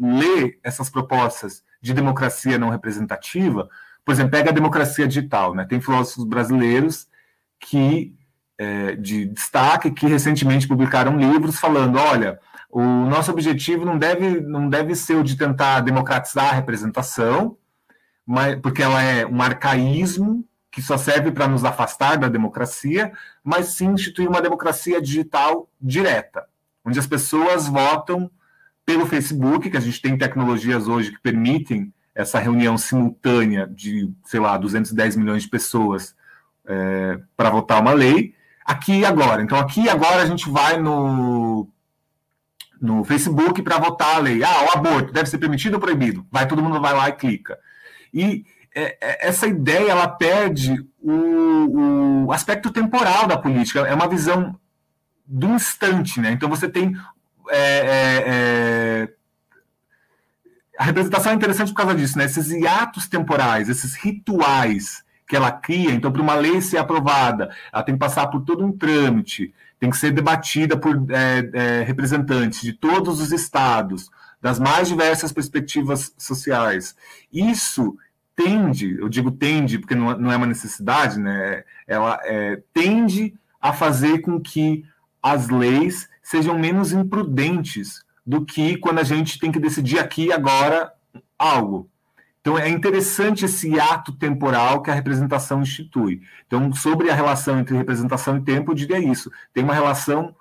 lê essas propostas de democracia não representativa, por exemplo, pega a democracia digital, né? Tem filósofos brasileiros que é, de destaque que recentemente publicaram livros falando, olha, o nosso objetivo não deve, não deve ser o de tentar democratizar a representação, mas, porque ela é um arcaísmo que só serve para nos afastar da democracia, mas sim instituir uma democracia digital direta, onde as pessoas votam pelo Facebook, que a gente tem tecnologias hoje que permitem essa reunião simultânea de, sei lá, 210 milhões de pessoas é, para votar uma lei, aqui e agora. Então, aqui e agora a gente vai no, no Facebook para votar a lei. Ah, o aborto deve ser permitido ou proibido? Vai, todo mundo vai lá e clica. E essa ideia ela perde o, o aspecto temporal da política. É uma visão do instante, né? Então você tem é, é, é, a representação é interessante por causa disso, né? Esses hiatos temporais, esses rituais que ela cria. Então, para uma lei ser aprovada, ela tem que passar por todo um trâmite, tem que ser debatida por é, é, representantes de todos os estados, das mais diversas perspectivas sociais. Isso tende, eu digo tende porque não, não é uma necessidade, né? Ela é, tende a fazer com que as leis sejam menos imprudentes do que quando a gente tem que decidir aqui agora algo. Então é interessante esse ato temporal que a representação institui. Então, sobre a relação entre representação e tempo, eu diria isso. Tem uma relação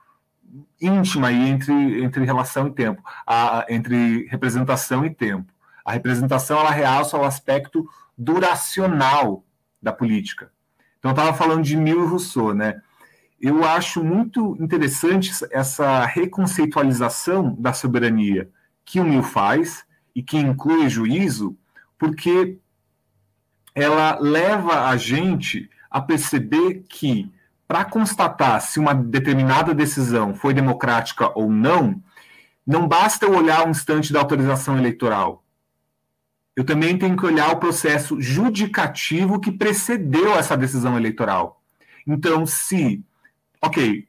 íntima aí entre, entre relação e tempo, a, entre representação e tempo. A representação ela realça o aspecto duracional da política. Então, eu estava falando de Mill e Rousseau, né? eu acho muito interessante essa reconceitualização da soberania que o Mill faz e que inclui juízo, porque ela leva a gente a perceber que, para constatar se uma determinada decisão foi democrática ou não, não basta eu olhar um instante da autorização eleitoral. Eu também tenho que olhar o processo judicativo que precedeu essa decisão eleitoral. Então, se ok,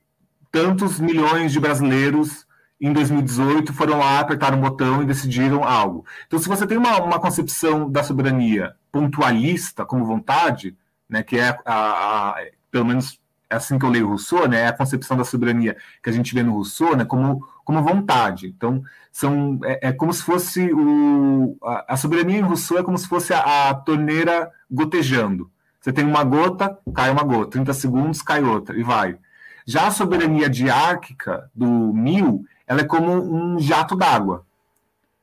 tantos milhões de brasileiros em 2018 foram lá, apertaram um botão e decidiram algo. Então, se você tem uma, uma concepção da soberania pontualista como vontade, né, que é a, a, pelo menos é assim que eu leio Rousseau, né, é a concepção da soberania que a gente vê no Rousseau, né, como, como vontade. Então, são, é, é como se fosse o, a, a, soberania em Rousseau é como se fosse a, a torneira gotejando. Você tem uma gota, cai uma gota, 30 segundos, cai outra, e vai. Já a soberania diárquica do mil, ela é como um jato d'água.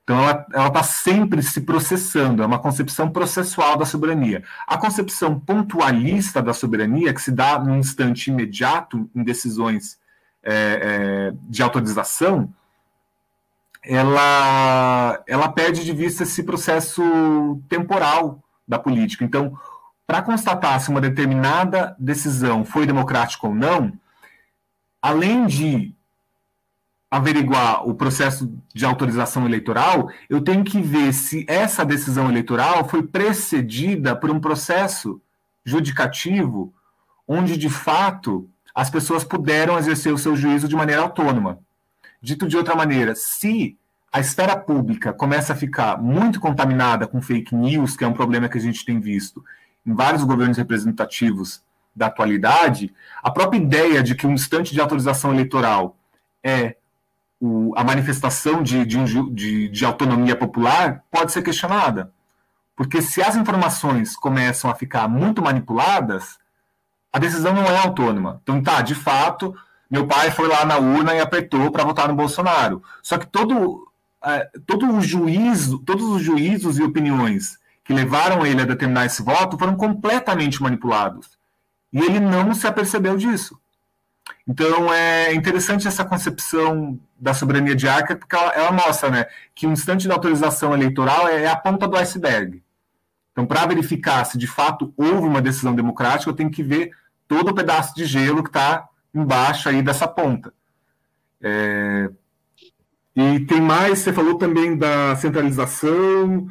Então, ela está sempre se processando, é uma concepção processual da soberania. A concepção pontualista da soberania, que se dá num instante imediato em decisões é, é, de autorização, ela, ela perde de vista esse processo temporal da política. Então, para constatar se uma determinada decisão foi democrática ou não, além de averiguar o processo de autorização eleitoral, eu tenho que ver se essa decisão eleitoral foi precedida por um processo judicativo onde, de fato, as pessoas puderam exercer o seu juízo de maneira autônoma. Dito de outra maneira, se a esfera pública começa a ficar muito contaminada com fake news, que é um problema que a gente tem visto em vários governos representativos da atualidade, a própria ideia de que um instante de autorização eleitoral é o, a manifestação de, de, um, de, de autonomia popular pode ser questionada. Porque se as informações começam a ficar muito manipuladas, a decisão não é autônoma. Então, tá, de fato, meu pai foi lá na urna e apertou para votar no Bolsonaro. Só que todo, é, todo o juízo, todos os juízos e opiniões que levaram ele a determinar esse voto foram completamente manipulados. E ele não se apercebeu disso. Então é interessante essa concepção da soberania diárquica, porque ela, ela mostra né, que o instante da autorização eleitoral é, é a ponta do iceberg. Então, para verificar se de fato houve uma decisão democrática, eu tenho que ver todo o pedaço de gelo que está embaixo aí dessa ponta. É... E tem mais, você falou também da centralização.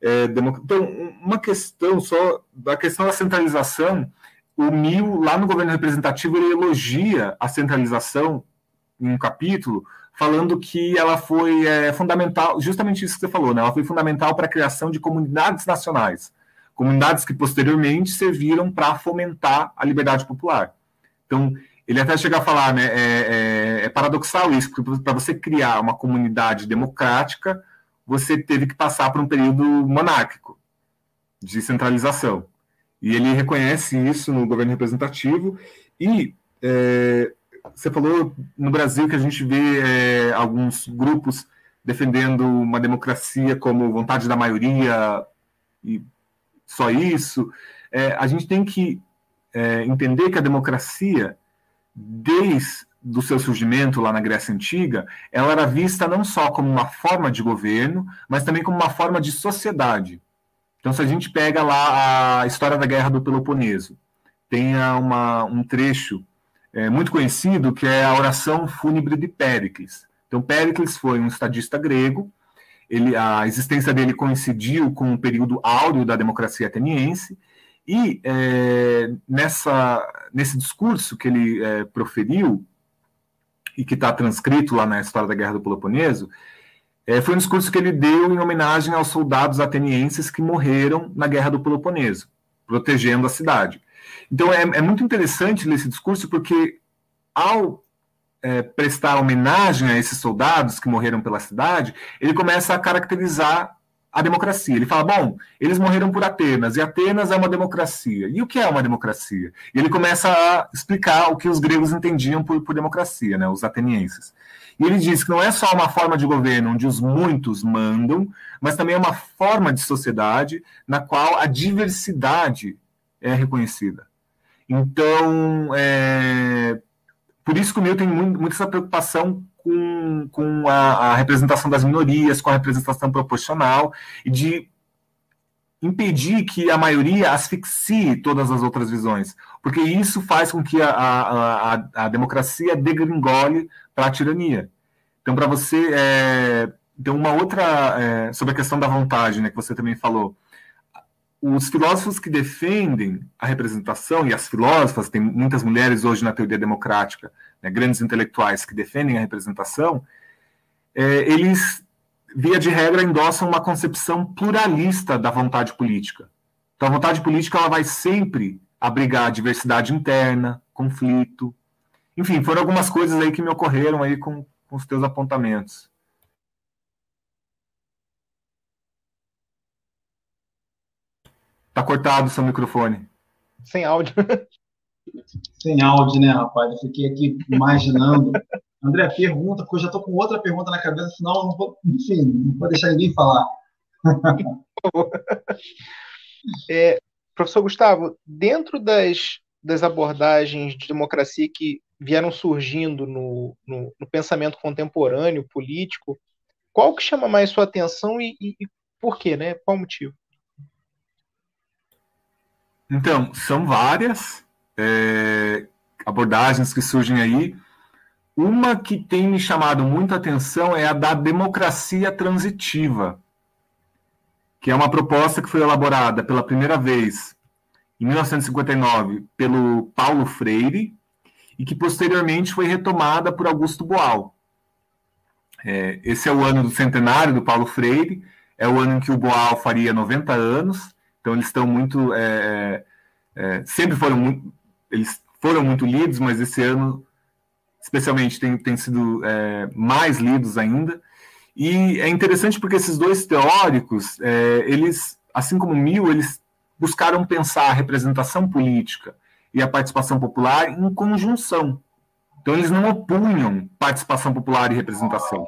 É, democ... Então, uma questão só, da questão da centralização, o Mil, lá no governo representativo, ele elogia a centralização em um capítulo, falando que ela foi é, fundamental, justamente isso que você falou, né? ela foi fundamental para a criação de comunidades nacionais, comunidades que posteriormente serviram para fomentar a liberdade popular. Então, ele até chega a falar, né, é, é, é paradoxal isso, porque para você criar uma comunidade democrática, você teve que passar por um período monárquico, de centralização. E ele reconhece isso no governo representativo. E é, você falou no Brasil que a gente vê é, alguns grupos defendendo uma democracia como vontade da maioria e só isso. É, a gente tem que é, entender que a democracia, desde do seu surgimento lá na Grécia Antiga, ela era vista não só como uma forma de governo, mas também como uma forma de sociedade. Então, se a gente pega lá a história da Guerra do Peloponeso, tem uma, um trecho é, muito conhecido que é a oração fúnebre de Péricles. Então, Péricles foi um estadista grego, ele, a existência dele coincidiu com o período áureo da democracia ateniense, e é, nessa, nesse discurso que ele é, proferiu, e que está transcrito lá na história da Guerra do Peloponeso, é, foi um discurso que ele deu em homenagem aos soldados atenienses que morreram na Guerra do Peloponeso, protegendo a cidade. Então é, é muito interessante ler esse discurso, porque ao é, prestar homenagem a esses soldados que morreram pela cidade, ele começa a caracterizar a democracia. Ele fala: bom, eles morreram por Atenas, e Atenas é uma democracia. E o que é uma democracia? E ele começa a explicar o que os gregos entendiam por, por democracia, né, os atenienses. E ele diz que não é só uma forma de governo onde os muitos mandam, mas também é uma forma de sociedade na qual a diversidade é reconhecida. Então, é, por isso que o meu tem muito, muito essa preocupação com, com a, a, representação das minorias, com a representação proporcional, e de impedir que a maioria asfixie todas as outras visões, porque isso faz com que a, a, a, a democracia degringole para a tirania. Então, para você, é, tem uma outra, é, sobre a questão da vontade, né, que você também falou, os filósofos que defendem a representação, e as filósofas, tem muitas mulheres hoje na teoria democrática, né, grandes intelectuais que defendem a representação, é, eles, via de regra, endossam uma concepção pluralista da vontade política. Então, a vontade política ela vai sempre abrigar diversidade interna, conflito. Enfim, foram algumas coisas aí que me ocorreram aí com, com os teus apontamentos. Tá cortado o seu microfone. Sem áudio. Sem áudio, né, rapaz? Eu fiquei aqui imaginando. André, pergunta, porque eu já estou com outra pergunta na cabeça, senão não vou, enfim, não vou deixar ninguém falar. é, professor Gustavo, dentro das, das abordagens de democracia que vieram surgindo no, no, no, pensamento contemporâneo, político, qual que chama mais sua atenção e, e, e por quê, né? Qual o motivo? Então, são várias é, abordagens que surgem aí. Uma que tem me chamado muita atenção é a da democracia transitiva, que é uma proposta que foi elaborada pela primeira vez em 1959 pelo Paulo Freire e que posteriormente foi retomada por Augusto Boal. É, esse é o ano do centenário do Paulo Freire, é o ano em que o Boal faria 90 anos, então eles estão muito. É, é, é, sempre foram muito. Eles foram muito lidos, mas esse ano, especialmente, tem, tem sido é, mais lidos ainda. E é interessante porque esses dois teóricos, é, eles, assim como Mill, eles buscaram pensar a representação política e a participação popular em conjunção. Então, eles não opunham participação popular e representação.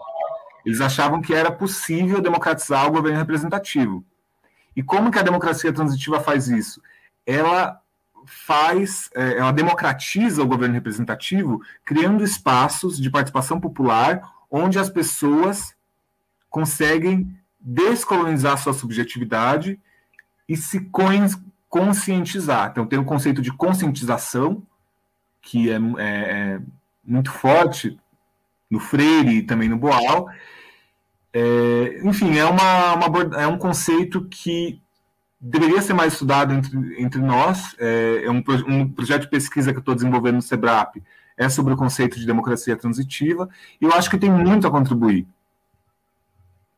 Eles achavam que era possível democratizar o governo representativo. E como que a democracia transitiva faz isso? Ela faz, é, ela democratiza o governo representativo, criando espaços de participação popular onde as pessoas conseguem descolonizar sua subjetividade e se conscientizar. Então, tem o conceito de conscientização, que é, é, é muito forte no Freire e também no Boal. É, enfim, é, uma, uma, é um conceito que deveria ser mais estudado entre, entre nós. É, é um, um, projeto de pesquisa que eu estou desenvolvendo no SEBRAP é sobre o conceito de democracia transitiva, e eu acho que tem muito a contribuir.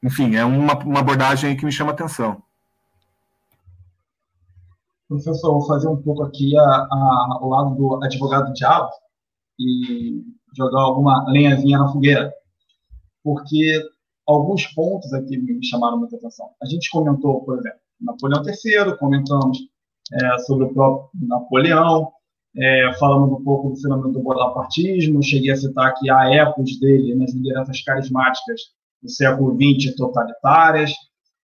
Enfim, é uma, uma abordagem que me chama a atenção. Professor, vou fazer um pouco aqui a, a, o lado do advogado diabo e jogar alguma lenhazinha na fogueira, porque alguns pontos aqui me chamaram muita atenção. A gente comentou, por exemplo, Napoleão III, comentamos é, sobre o próprio Napoleão, é, falamos um pouco do fenômeno do bonapartismo, cheguei a citar aqui a épocas dele nas lideranças carismáticas do século XX totalitárias,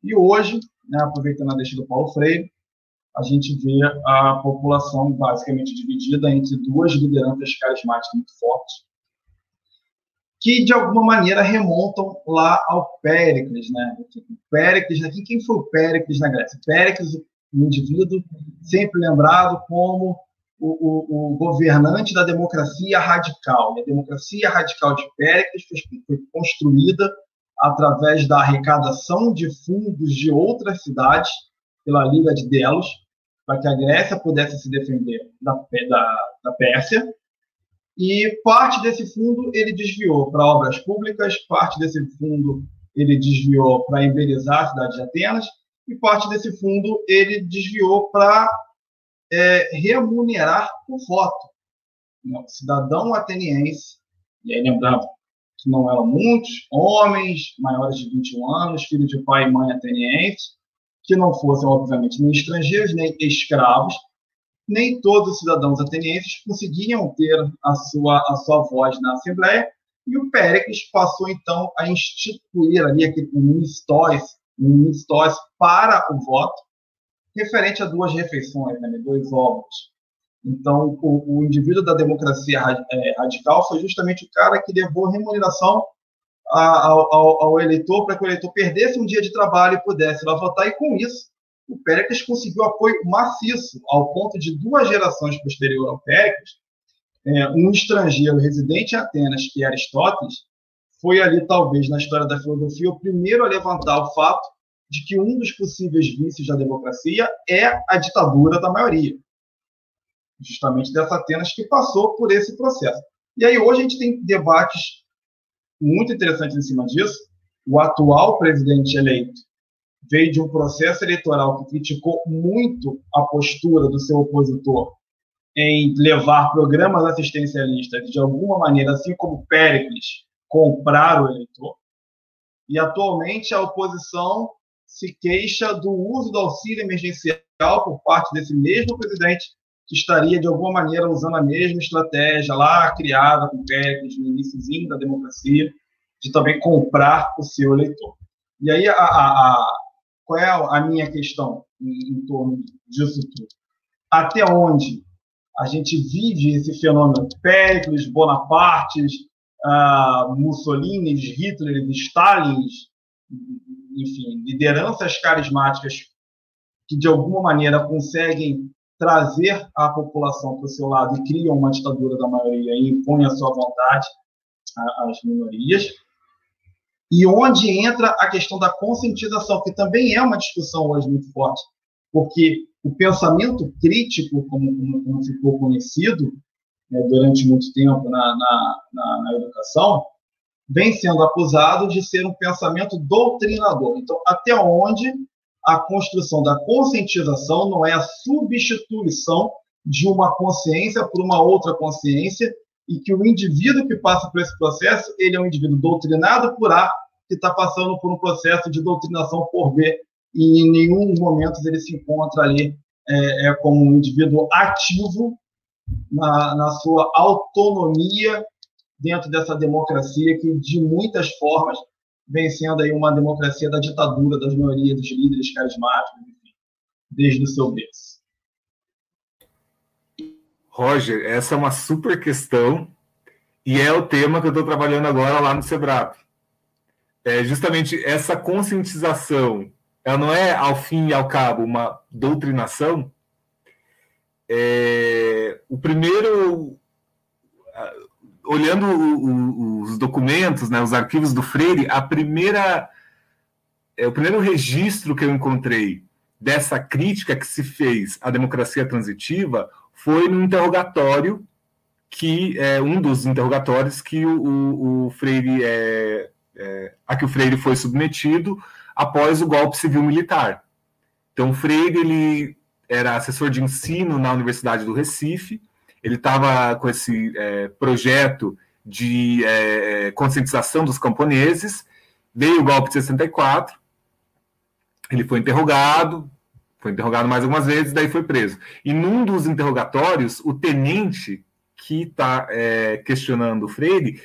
e hoje, né, aproveitando a deixa do Paulo Freire, a gente vê a população basicamente dividida entre duas lideranças carismáticas muito fortes, que de alguma maneira remontam lá ao Péricles, né? Péricles, aqui quem foi o Péricles na Grécia? Péricles, um indivíduo sempre lembrado como o, o, o, governante da democracia radical. A democracia radical de Péricles foi, foi construída através da arrecadação de fundos de outras cidades pela Liga de Delos, para que a Grécia pudesse se defender da, da, da Pérsia, e parte desse fundo ele desviou para obras públicas, parte desse fundo ele desviou para embelezar a cidade de Atenas, e parte desse fundo ele desviou para é, remunerar o voto. O cidadão ateniense, e aí lembrando que não eram muitos, homens maiores de 21 anos, filhos de pai e mãe atenienses, que não fossem, obviamente, nem estrangeiros, nem escravos, nem todos os cidadãos atenienses conseguiam ter a sua, a sua voz na Assembleia, e o Péricles passou, então, a instituir ali aquele ministóis, ministóis para o voto, referente a duas refeições, né, dois ovos. Então, o, o, indivíduo da democracia é, radical foi justamente o cara que levou remuneração ao, ao, ao eleitor para que o eleitor perdesse um dia de trabalho e pudesse lá votar, e com isso o Péricles conseguiu apoio maciço, ao ponto de duas gerações posterior ao Péricles, é, um estrangeiro residente em Atenas, que é Aristóteles, foi ali, talvez, na história da filosofia, o primeiro a levantar o fato de que um dos possíveis vícios da democracia é a ditadura da maioria. Justamente dessa Atenas que passou por esse processo. E aí, hoje, a gente tem debates muito interessantes em cima disso. O atual presidente eleito veio de um processo eleitoral que criticou muito a postura do seu opositor em levar programas assistencialistas de alguma maneira, assim como Péricles, comprar o eleitor. E atualmente a oposição se queixa do uso do auxílio emergencial por parte desse mesmo presidente que estaria de alguma maneira usando a mesma estratégia lá criada com Péricles no iníciozinho da democracia de também comprar o seu eleitor. E aí a, a, qual é a minha questão em, em torno disso tudo? Até onde a gente vive esse fenômeno Péricles, Bonapartes, uh, Mussolini, Hitler, Stalin, enfim, lideranças carismáticas que de alguma maneira conseguem trazer a população para o seu lado e criam uma ditadura da maioria e impõem a sua vontade às minorias e onde entra a questão da conscientização, que também é uma discussão hoje muito forte, porque o pensamento crítico, como, como, como ficou conhecido né, durante muito tempo na, na, na, na educação, vem sendo acusado de ser um pensamento doutrinador. Então, até onde a construção da conscientização não é a substituição de uma consciência por uma outra consciência e que o indivíduo que passa por esse processo, ele é um indivíduo doutrinado por A, que está passando por um processo de doutrinação por B, e em nenhum momento ele se encontra ali é, é como um indivíduo ativo na, na sua autonomia dentro dessa democracia que, de muitas formas, vem sendo aí uma democracia da ditadura das maiorias dos líderes carismáticos, desde o seu berço. Roger, essa é uma super questão e é o tema que eu estou trabalhando agora lá no Sebrap. É justamente essa conscientização, ela não é, ao fim e ao cabo, uma doutrinação. É, o primeiro, olhando os documentos, né, os arquivos do Freire, a primeira, é, o primeiro registro que eu encontrei dessa crítica que se fez à democracia transitiva foi no interrogatório que é um dos interrogatórios que o, o, o Freire é, é, a que o Freire foi submetido após o golpe civil militar. Então, o Freire ele era assessor de ensino na Universidade do Recife. Ele estava com esse é, projeto de é, conscientização dos camponeses. Veio o golpe de 64. Ele foi interrogado, foi interrogado mais algumas vezes, daí foi preso. E num dos interrogatórios, o tenente que está é, questionando o Freire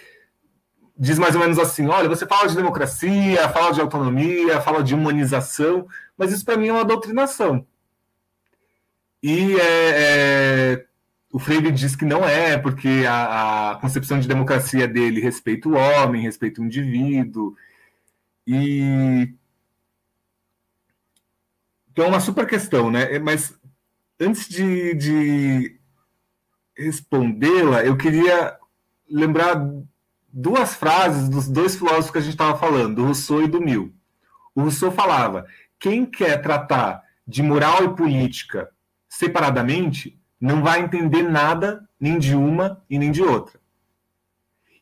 diz mais ou menos assim: olha, você fala de democracia, fala de autonomia, fala de humanização, mas isso para mim é uma doutrinação. E é, é, o Freire diz que não é, porque a, a, concepção de democracia dele respeita o homem, respeita o indivíduo. E então, é uma super questão, né? Mas antes de, de respondê-la, eu queria lembrar duas frases dos dois filósofos que a gente estava falando, do Rousseau e do Mill. O Rousseau falava: quem quer tratar de moral e política separadamente não vai entender nada nem de uma e nem de outra.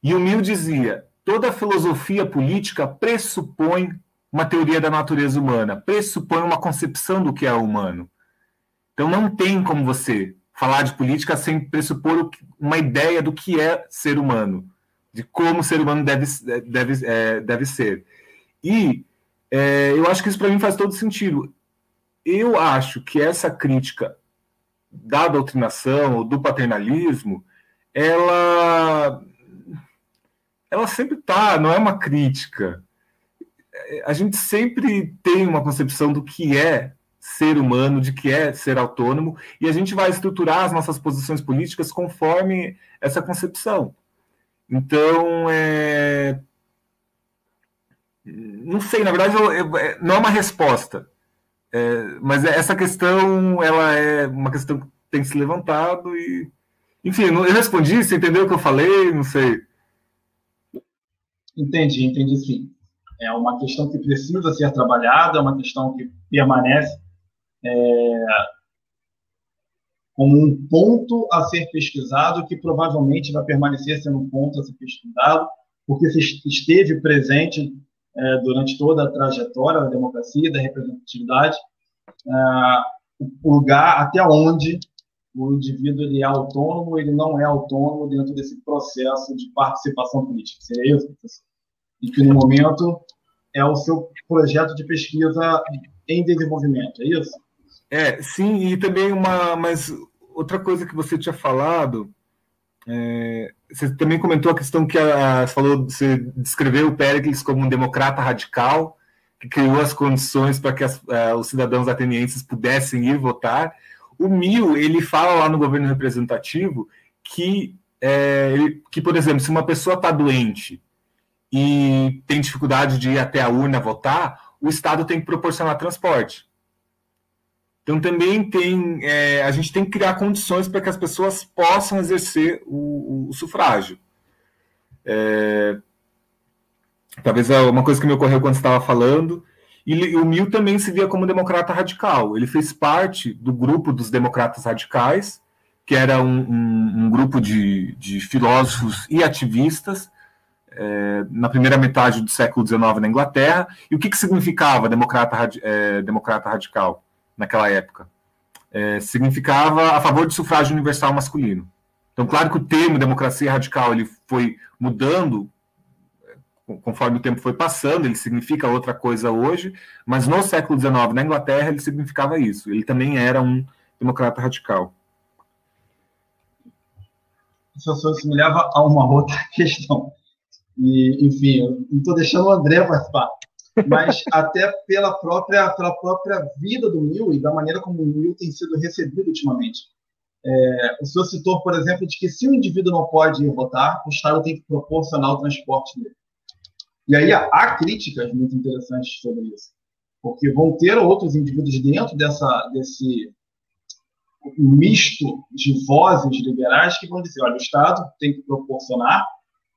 E o Mill dizia: toda filosofia política pressupõe uma teoria da natureza humana, pressupõe uma concepção do que é humano. Então não tem como você falar de política sem pressupor uma ideia do que é ser humano, de como o ser humano deve, deve, é, deve ser. E é, eu acho que isso para mim faz todo sentido. Eu acho que essa crítica da doutrinação, do paternalismo, ela, ela sempre está, não é uma crítica a gente sempre tem uma concepção do que é ser humano, de que é ser autônomo, e a gente vai estruturar as nossas posições políticas conforme essa concepção. Então, é... não sei, na verdade, eu, eu, é, não é uma resposta, é, mas essa questão, ela é uma questão que tem se levantado e, enfim, eu respondi, você entendeu o que eu falei? Não sei. Entendi, entendi sim. É uma questão que precisa ser trabalhada, é uma questão que permanece é, como um ponto a ser pesquisado, que provavelmente vai permanecer sendo um ponto a ser pesquisado, porque esteve presente é, durante toda a trajetória da democracia, da representatividade, é, o lugar até onde o indivíduo ele é autônomo, ele não é autônomo dentro desse processo de participação política. Seria isso, professor? E que no momento é o seu projeto de pesquisa em desenvolvimento, é isso? É, sim, e também uma, mas outra coisa que você tinha falado, é, você também comentou a questão que a, falou, você descreveu o Péricles como um democrata radical, que criou as condições para que as, uh, os cidadãos atenienses pudessem ir votar. O Mil, ele fala lá no governo representativo que, é, que por exemplo, se uma pessoa está doente e tem dificuldade de ir até a urna votar, o Estado tem que proporcionar transporte. Então também tem, é, a gente tem que criar condições para que as pessoas possam exercer o, o sufrágio. É, talvez é uma coisa que me ocorreu quando estava falando. E o Mil também se via como democrata radical. Ele fez parte do grupo dos democratas radicais, que era um, um, um grupo de, de filósofos e ativistas é, na primeira metade do século XIX na Inglaterra. E o que, que significava democrata, é, democrata radical naquela época? É, significava a favor do sufrágio universal masculino. Então, claro que o termo democracia radical ele foi mudando conforme o tempo foi passando, ele significa outra coisa hoje, mas no século XIX, na Inglaterra, ele significava isso. Ele também era um democrata radical. Isso me leva a uma outra questão. E, enfim, eu não estou deixando o André participar, mas até pela própria, pela própria vida do Mil e da maneira como o Mil tem sido recebido ultimamente. É, o senhor citou, por exemplo, de que se o indivíduo não pode ir votar, o Estado tem que proporcionar o transporte dele. E aí há críticas muito interessantes sobre isso, porque vão ter outros indivíduos dentro dessa, desse misto de vozes liberais que vão dizer, olha, o Estado tem que proporcionar,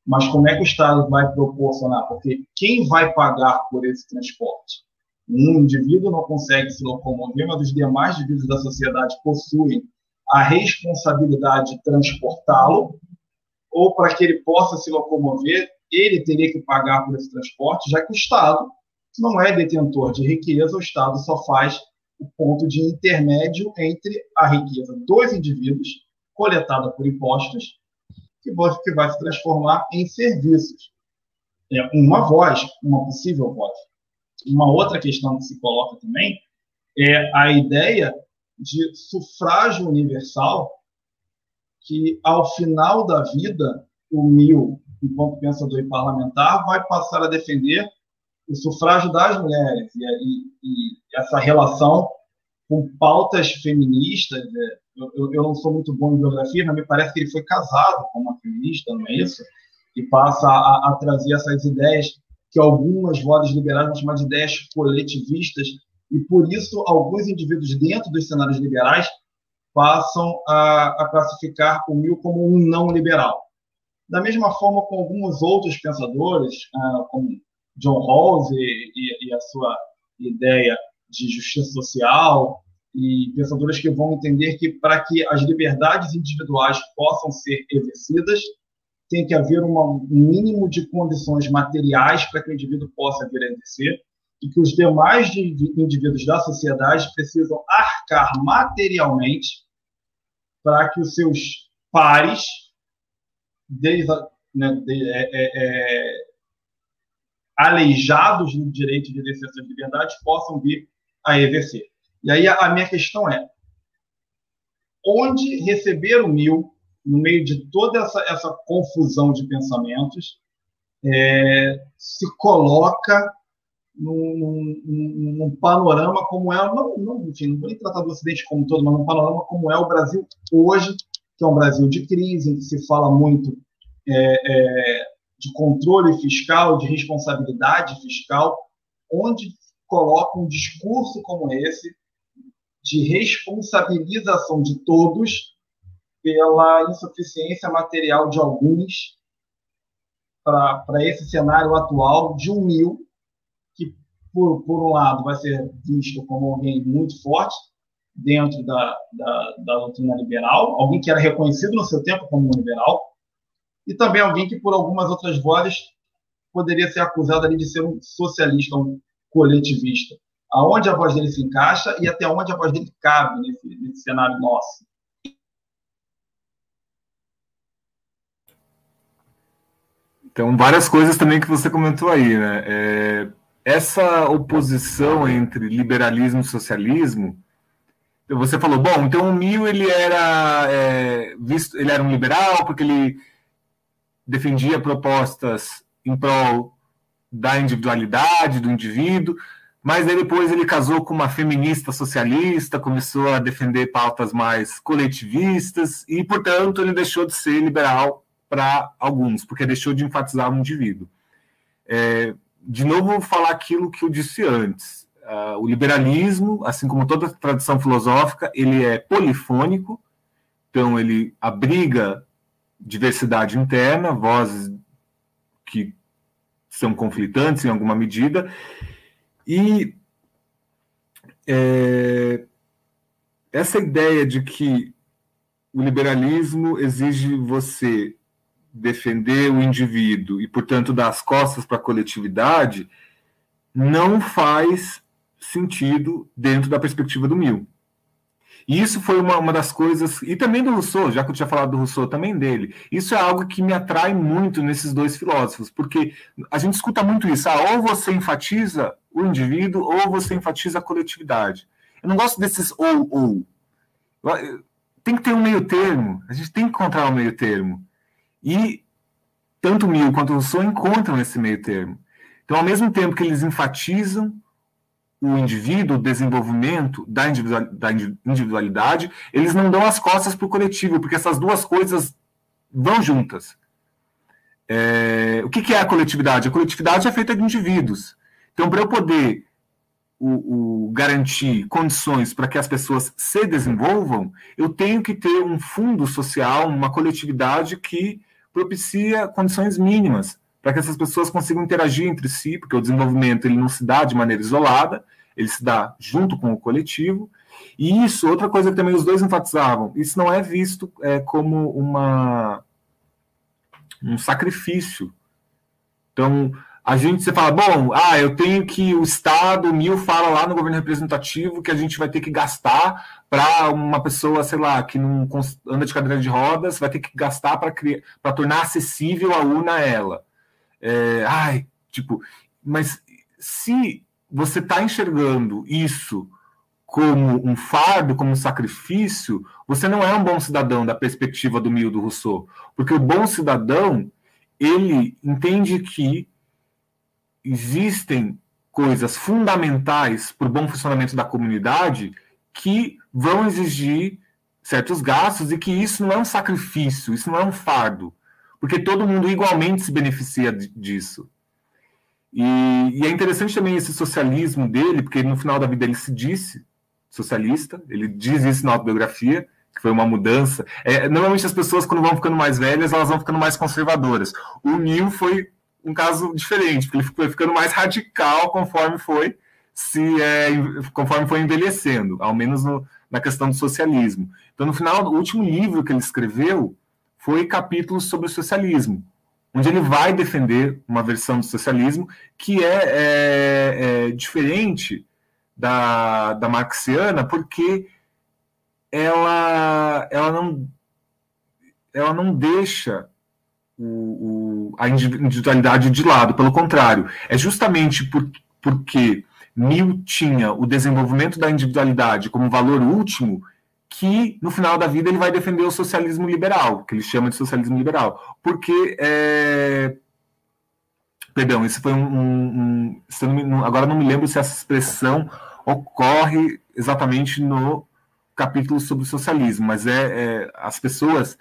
mas como é que o Estado vai proporcionar? Porque quem vai pagar por esse transporte? Um indivíduo não consegue se locomover, mas os demais indivíduos da sociedade possuem a responsabilidade de transportá-lo, ou para que ele possa se locomover, ele teria que pagar por esse transporte, já que o Estado não é detentor de riqueza, o Estado só faz o ponto de intermédio entre a riqueza dos indivíduos, coletada por impostos, que vai, que vai se transformar em serviços. É uma voz, uma possível voz. Uma outra questão que se coloca também é a ideia de sufrágio universal, que ao final da vida, o mil, enquanto pensador e parlamentar, vai passar a defender o sufrágio das mulheres e, e, e essa relação com pautas feministas. É, eu, eu, não sou muito bom em biografia, mas me parece que ele foi casado com uma feminista, não é isso? E passa a, a trazer essas ideias que algumas vozes liberais vão chamar de ideias coletivistas, e por isso alguns indivíduos dentro dos cenários liberais passam a, a classificar o Mill como um não liberal. Da mesma forma com alguns outros pensadores, uh, como John Rawls e, e, e, a sua ideia de justiça social, e pensadores que vão entender que para que as liberdades individuais possam ser exercidas, tem que haver um mínimo de condições materiais para que o indivíduo possa vir a exercer, e que os demais indivíduos da sociedade precisam arcar materialmente para que os seus pares, né, de, é, é, é, aleijados do direito de exercer essas liberdades, possam vir a exercer. E aí a, a minha questão é: onde receber o mil no meio de toda essa, essa confusão de pensamentos é, se coloca num, num, num, panorama como é, não, não, enfim, não vou nem tratar do Ocidente como todo, mas num panorama como é o Brasil hoje, que é um Brasil de crise, em que se fala muito é, é, de controle fiscal, de responsabilidade fiscal, onde coloca um discurso como esse de responsabilização de todos pela insuficiência material de alguns para esse cenário atual de um mil que, por, por um lado, vai ser visto como alguém muito forte dentro da, da, da doutrina liberal, alguém que era reconhecido no seu tempo como liberal, e também alguém que, por algumas outras vozes, poderia ser acusado ali de ser um socialista, um coletivista. Aonde a voz dele se encaixa e até onde a voz dele cabe nesse, nesse cenário nosso. Então, várias coisas também que você comentou aí, né? É, essa oposição entre liberalismo e socialismo, você falou, bom, então o Mil ele era é, visto, ele era um liberal porque ele defendia propostas em prol da individualidade do indivíduo, mas depois ele casou com uma feminista socialista, começou a defender pautas mais coletivistas e, portanto, ele deixou de ser liberal para alguns, porque deixou de enfatizar o indivíduo. É, de novo, vou falar aquilo que eu disse antes. Uh, o liberalismo, assim como toda tradição filosófica, ele é polifônico, então ele abriga diversidade interna, vozes são conflitantes em alguma medida, e é, essa ideia de que o liberalismo exige você defender o indivíduo e, portanto, dar as costas para a coletividade, não faz sentido dentro da perspectiva do Mill. E isso foi uma, uma das coisas, e também do Rousseau, já que eu tinha falado do Rousseau, também dele. Isso é algo que me atrai muito nesses dois filósofos, porque a gente escuta muito isso, ah, ou você enfatiza o indivíduo, ou você enfatiza a coletividade. Eu não gosto desses ou, ou. Tem que ter um meio termo, a gente tem que encontrar um meio termo. E tanto Mill quanto Rousseau encontram esse meio termo. Então, ao mesmo tempo que eles enfatizam o indivíduo, o desenvolvimento da individualidade, eles não dão as costas para o coletivo, porque essas duas coisas vão juntas. É, o que, que, é a coletividade? A coletividade é feita de indivíduos. Então, para eu poder o, o, garantir condições para que as pessoas se desenvolvam, eu tenho que ter um fundo social, uma coletividade que propicia condições mínimas para que essas pessoas consigam interagir entre si, porque o desenvolvimento ele não se dá de maneira isolada, ele se dá junto com o coletivo. E isso, outra coisa que também os dois enfatizavam, isso não é visto é, como uma um sacrifício. Então, a gente você fala, bom, ah, eu tenho que o Estado, o MIL fala lá no governo representativo que a gente vai ter que gastar para uma pessoa, sei lá, que não anda de cadeira de rodas, vai ter que gastar para tornar acessível a urna ela. É, ai, tipo, mas se você está enxergando isso como um fardo, como um sacrifício, você não é um bom cidadão da perspectiva do Mil do Rousseau, porque o bom cidadão ele entende que existem coisas fundamentais para o bom funcionamento da comunidade que vão exigir certos gastos e que isso não é um sacrifício, isso não é um fardo, porque todo mundo igualmente se beneficia disso. E, e, é interessante também esse socialismo dele, porque no final da vida ele se disse socialista, ele diz isso na autobiografia, que foi uma mudança. É, normalmente as pessoas, quando vão ficando mais velhas, elas vão ficando mais conservadoras. O Neil foi um caso diferente, porque ele foi ficando mais radical conforme foi se é, conforme foi envelhecendo, ao menos no, na questão do socialismo. Então, no final, o último livro que ele escreveu foi capítulos sobre o socialismo, onde ele vai defender uma versão do socialismo que é, é, é diferente da, da marxiana, porque ela, ela não ela não deixa o, o, a individualidade de lado, pelo contrário, é justamente por, porque Mill tinha o desenvolvimento da individualidade como valor último que no final da vida ele vai defender o socialismo liberal, que ele chama de socialismo liberal, porque é... perdão, isso foi um, um, um, agora não me lembro se essa expressão ocorre exatamente no capítulo sobre o socialismo, mas é, é as pessoas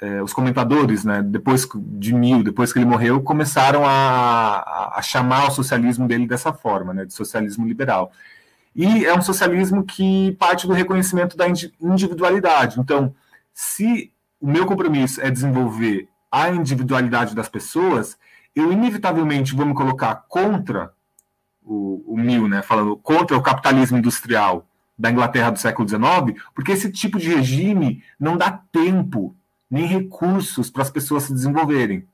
é, os comentadores, né, depois de Mil, depois que ele morreu, começaram a, a, chamar o socialismo dele dessa forma, né, de socialismo liberal. E é um socialismo que parte do reconhecimento da individualidade. Então, se o meu compromisso é desenvolver a individualidade das pessoas, eu inevitavelmente vou me colocar contra o, o né, falando contra o capitalismo industrial da Inglaterra do século XIX, porque esse tipo de regime não dá tempo nem recursos para as pessoas se desenvolverem.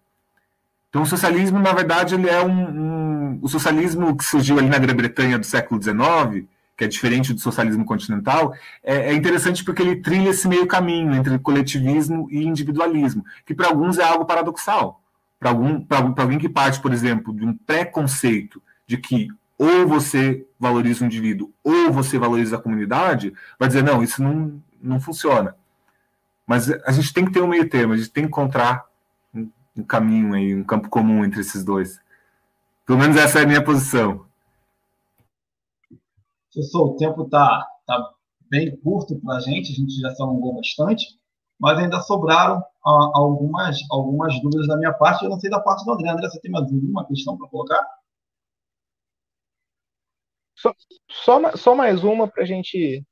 Então, o socialismo, na verdade, ele é um, um o socialismo que surgiu ali na Grã-Bretanha do século XIX, que é diferente do socialismo continental, é, é, interessante porque ele trilha esse meio caminho entre coletivismo e individualismo, que para alguns é algo paradoxal. Para algum, alguém que parte, por exemplo, de um preconceito de que ou você valoriza o indivíduo ou você valoriza a comunidade, vai dizer, não, isso não, não funciona. Mas a gente tem que ter um meio termo, a gente tem que encontrar um, caminho aí, um campo comum entre esses dois. Pelo menos essa é a minha posição. Professor, o tempo está tá bem curto para a gente, a gente já se alongou bastante, mas ainda sobraram ah, algumas, algumas dúvidas da minha parte. Eu não sei da parte do André. André, você tem mais alguma questão para colocar? Só, só, só mais uma para gente,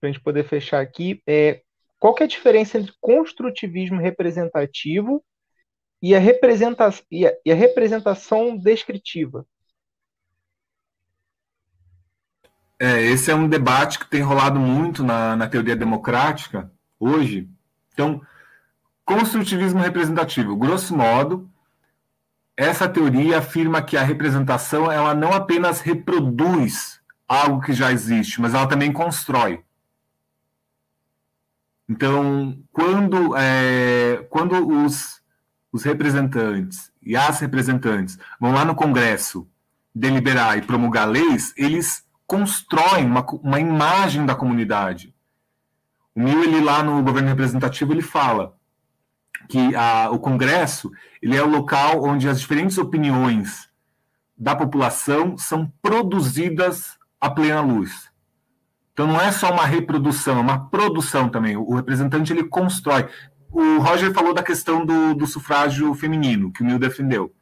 a gente poder fechar aqui. É, qual que é a diferença entre construtivismo representativo e a, representa e a, e a representação descritiva? É, esse é um debate que tem rolado muito na, na teoria democrática hoje. Então, construtivismo representativo, grosso modo, essa teoria afirma que a representação ela não apenas reproduz algo que já existe, mas ela também constrói. Então, quando, é, quando os, os representantes e as representantes vão lá no Congresso deliberar e promulgar leis, eles constroem uma, uma imagem da comunidade. O Mil, ele lá no governo representativo, ele fala que a, o Congresso ele é o local onde as diferentes opiniões da população são produzidas à plena luz. Então não é só uma reprodução, é uma produção também. O representante ele constrói. O Roger falou da questão do, do sufrágio feminino, que o Mill defendeu.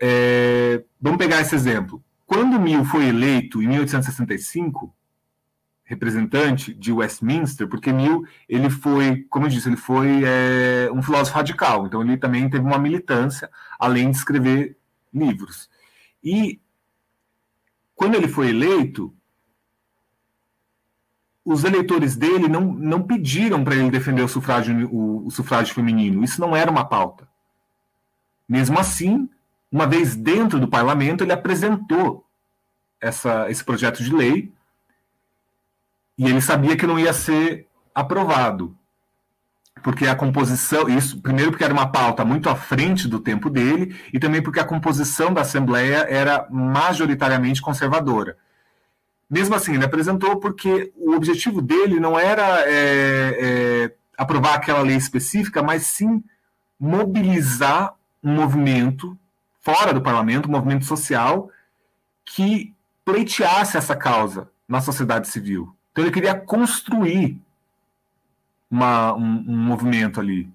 É, vamos pegar esse exemplo. Quando Mill foi eleito em 1865, representante de Westminster, porque Mill ele foi, como eu disse, ele foi é, um filósofo radical. Então ele também teve uma militância, além de escrever livros. E quando ele foi eleito, os eleitores dele não, não pediram para ele defender o sufrágio, o, o sufrágio feminino. Isso não era uma pauta. Mesmo assim, uma vez dentro do parlamento, ele apresentou essa, esse projeto de lei e ele sabia que não ia ser aprovado. Porque a composição, isso, primeiro porque era uma pauta muito à frente do tempo dele, e também porque a composição da Assembleia era majoritariamente conservadora. Mesmo assim, ele apresentou porque o objetivo dele não era é, é, aprovar aquela lei específica, mas sim mobilizar um movimento fora do parlamento, um movimento social, que pleiteasse essa causa na sociedade civil. Então, ele queria construir uma, um, um movimento ali.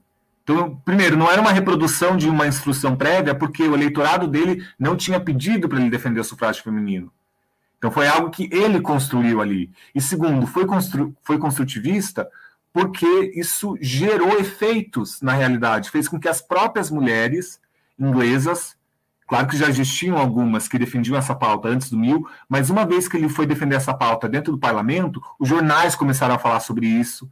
Então, primeiro, não era uma reprodução de uma instrução prévia, porque o eleitorado dele não tinha pedido para ele defender o sufrágio feminino. Então foi algo que ele construiu ali. E segundo, foi, constru foi construtivista porque isso gerou efeitos na realidade, fez com que as próprias mulheres inglesas, claro que já existiam algumas que defendiam essa pauta antes do mil, mas uma vez que ele foi defender essa pauta dentro do parlamento, os jornais começaram a falar sobre isso,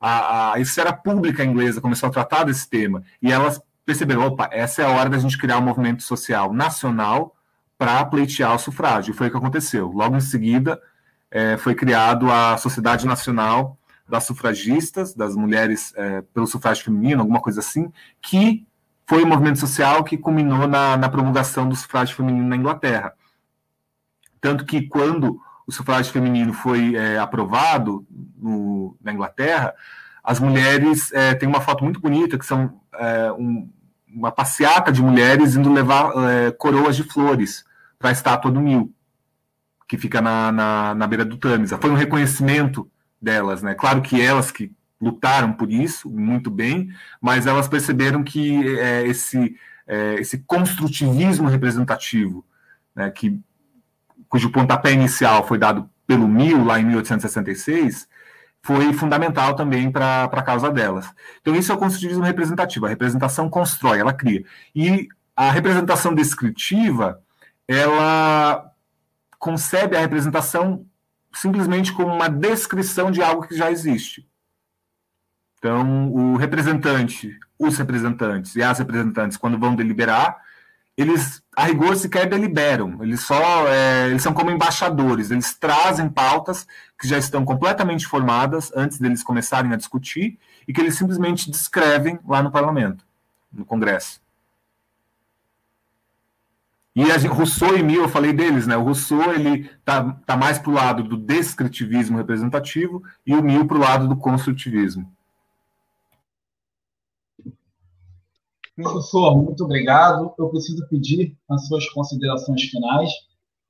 a, a esfera pública inglesa começou a tratar desse tema, e elas perceberam, opa, essa é a hora da gente criar um movimento social nacional para pleitear o sufrágio. Foi o que aconteceu. Logo em seguida, é, foi criado a Sociedade Nacional das Sufragistas, das Mulheres é, pelo Sufrágio Feminino, alguma coisa assim, que foi um movimento social que culminou na, na promulgação do sufrágio feminino na Inglaterra. Tanto que quando o sufrágio feminino foi é, aprovado no, na Inglaterra, as mulheres é, têm uma foto muito bonita, que são é, um, uma passeata de mulheres indo levar é, coroas de flores para a estátua do Nil, que fica na, na, na beira do Tâmisa. Foi um reconhecimento delas, né? Claro que elas que lutaram por isso, muito bem, mas elas perceberam que é, esse, é, esse construtivismo representativo, né, que, cujo pontapé inicial foi dado pelo Mil, lá em 1866, foi fundamental também para a causa delas. Então, isso é o construtivismo representativo. A representação constrói, ela cria. E a representação descritiva ela concebe a representação simplesmente como uma descrição de algo que já existe. Então, o representante, os representantes e as representantes, quando vão deliberar, eles, a rigor, sequer deliberam. Eles só, é, eles são como embaixadores. Eles trazem pautas que já estão completamente formadas antes deles começarem a discutir e que eles simplesmente descrevem lá no parlamento, no Congresso. E a gente, Rousseau e Mill, eu falei deles, né? O Rousseau ele tá, tá mais para o lado do descritivismo representativo e o Mill para o lado do construtivismo. Professor, muito obrigado. Eu preciso pedir as suas considerações finais,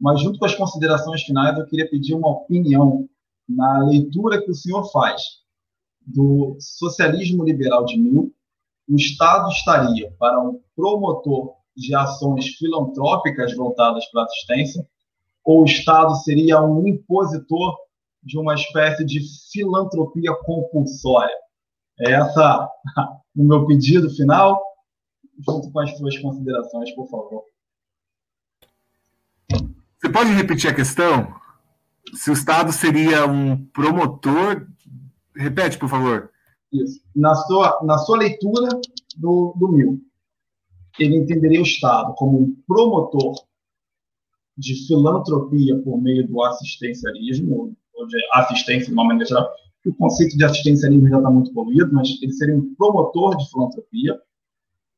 mas junto com as considerações finais, eu queria pedir uma opinião na leitura que o senhor faz do socialismo liberal de Mill. O Estado estaria para um promotor de ações filantrópicas voltadas para a assistência, ou o Estado seria um impositor de uma espécie de filantropia compulsória? É essa o meu pedido final, junto com as suas considerações, por favor. Você pode repetir a questão? Se o Estado seria um promotor. Repete, por favor. Isso. Na sua, na sua leitura do, do Mil, ele entenderia o Estado como um promotor de filantropia por meio do assistencialismo, ou de assistência de uma maneira geral. O conceito de assistencialismo já está muito poluído, mas ele seria um promotor de filantropia.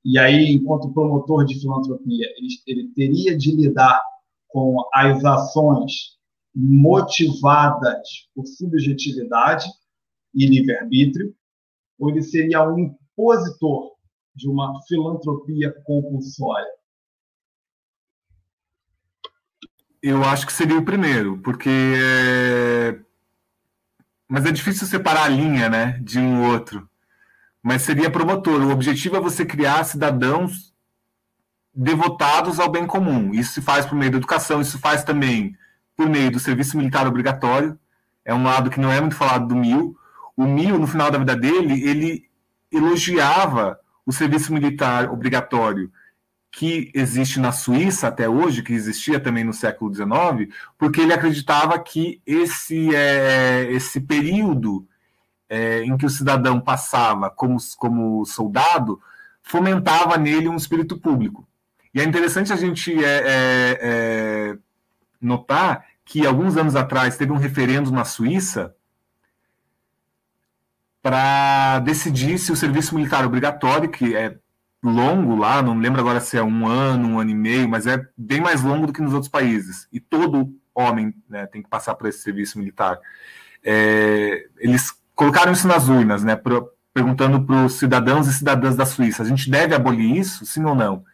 E aí, enquanto promotor de filantropia, ele, ele teria de lidar com as ações motivadas por subjetividade e livre-arbítrio, ou ele seria um impositor de uma filantropia compulsória? Eu acho que seria o primeiro, porque. É... Mas é difícil separar a linha, né, de um outro. Mas seria promotor. O objetivo é você criar cidadãos devotados ao bem comum. Isso se faz por meio da educação, isso se faz também por meio do serviço militar obrigatório. É um lado que não é muito falado do Mil. O Mil, no final da vida dele, ele elogiava o serviço militar obrigatório que existe na Suíça até hoje, que existia também no século XIX, porque ele acreditava que esse, é, esse período é, em que o cidadão passava como, como soldado fomentava nele um espírito público. E é interessante a gente é, é, é, notar que alguns anos atrás teve um referendo na Suíça para decidir se o serviço militar obrigatório, que é longo lá, não lembro agora se é um ano, um ano e meio, mas é bem mais longo do que nos outros países. E todo homem né, tem que passar por esse serviço militar. É, eles colocaram isso nas urnas, né, pro, perguntando para os cidadãos e cidadãs da Suíça: a gente deve abolir isso, sim ou não?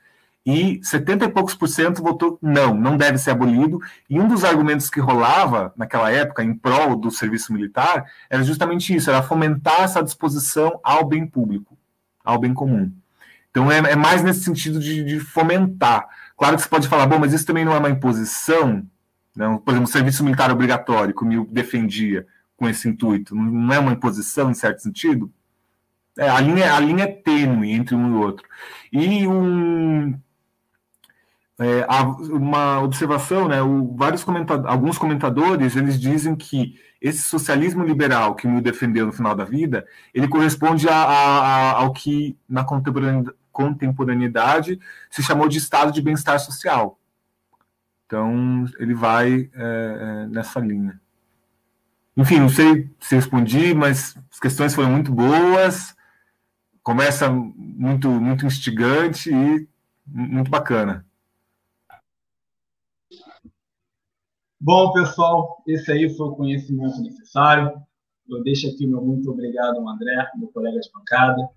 E 70 e poucos por cento votou não, não deve ser abolido. E um dos argumentos que rolava naquela época em prol do serviço militar era justamente isso, era fomentar essa disposição ao bem público, ao bem comum. Então é, é mais nesse sentido de, de, fomentar. Claro que você pode falar, bom, mas isso também não é uma imposição, né? por exemplo, o serviço militar obrigatório, que MIL defendia com esse intuito, não é uma imposição em certo sentido? É, a, linha, a linha é tênue entre um e outro. E um, é, uma observação, né? O, vários comentadores, alguns comentadores eles dizem que esse socialismo liberal que Mill defendeu no final da vida, ele corresponde a, a, ao que na contemporaneidade se chamou de estado de bem-estar social. Então ele vai é, é, nessa linha. Enfim, não sei se respondi, mas as questões foram muito boas, conversa muito muito instigante e muito bacana. Bom, pessoal, esse aí foi o conhecimento necessário. Eu deixo aqui meu muito obrigado ao André, meu colega de bancada.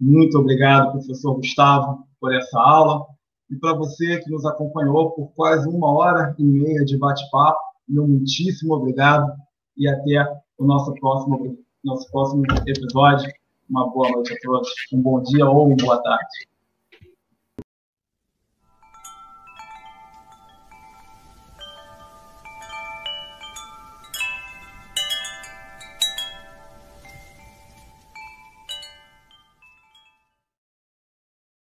Muito obrigado, professor Gustavo, por essa aula. E para você que nos acompanhou por quase uma hora e meia de bate-papo, meu muitíssimo obrigado e até o nosso próximo, nosso próximo episódio. Uma boa noite a todos, um bom dia ou uma boa tarde.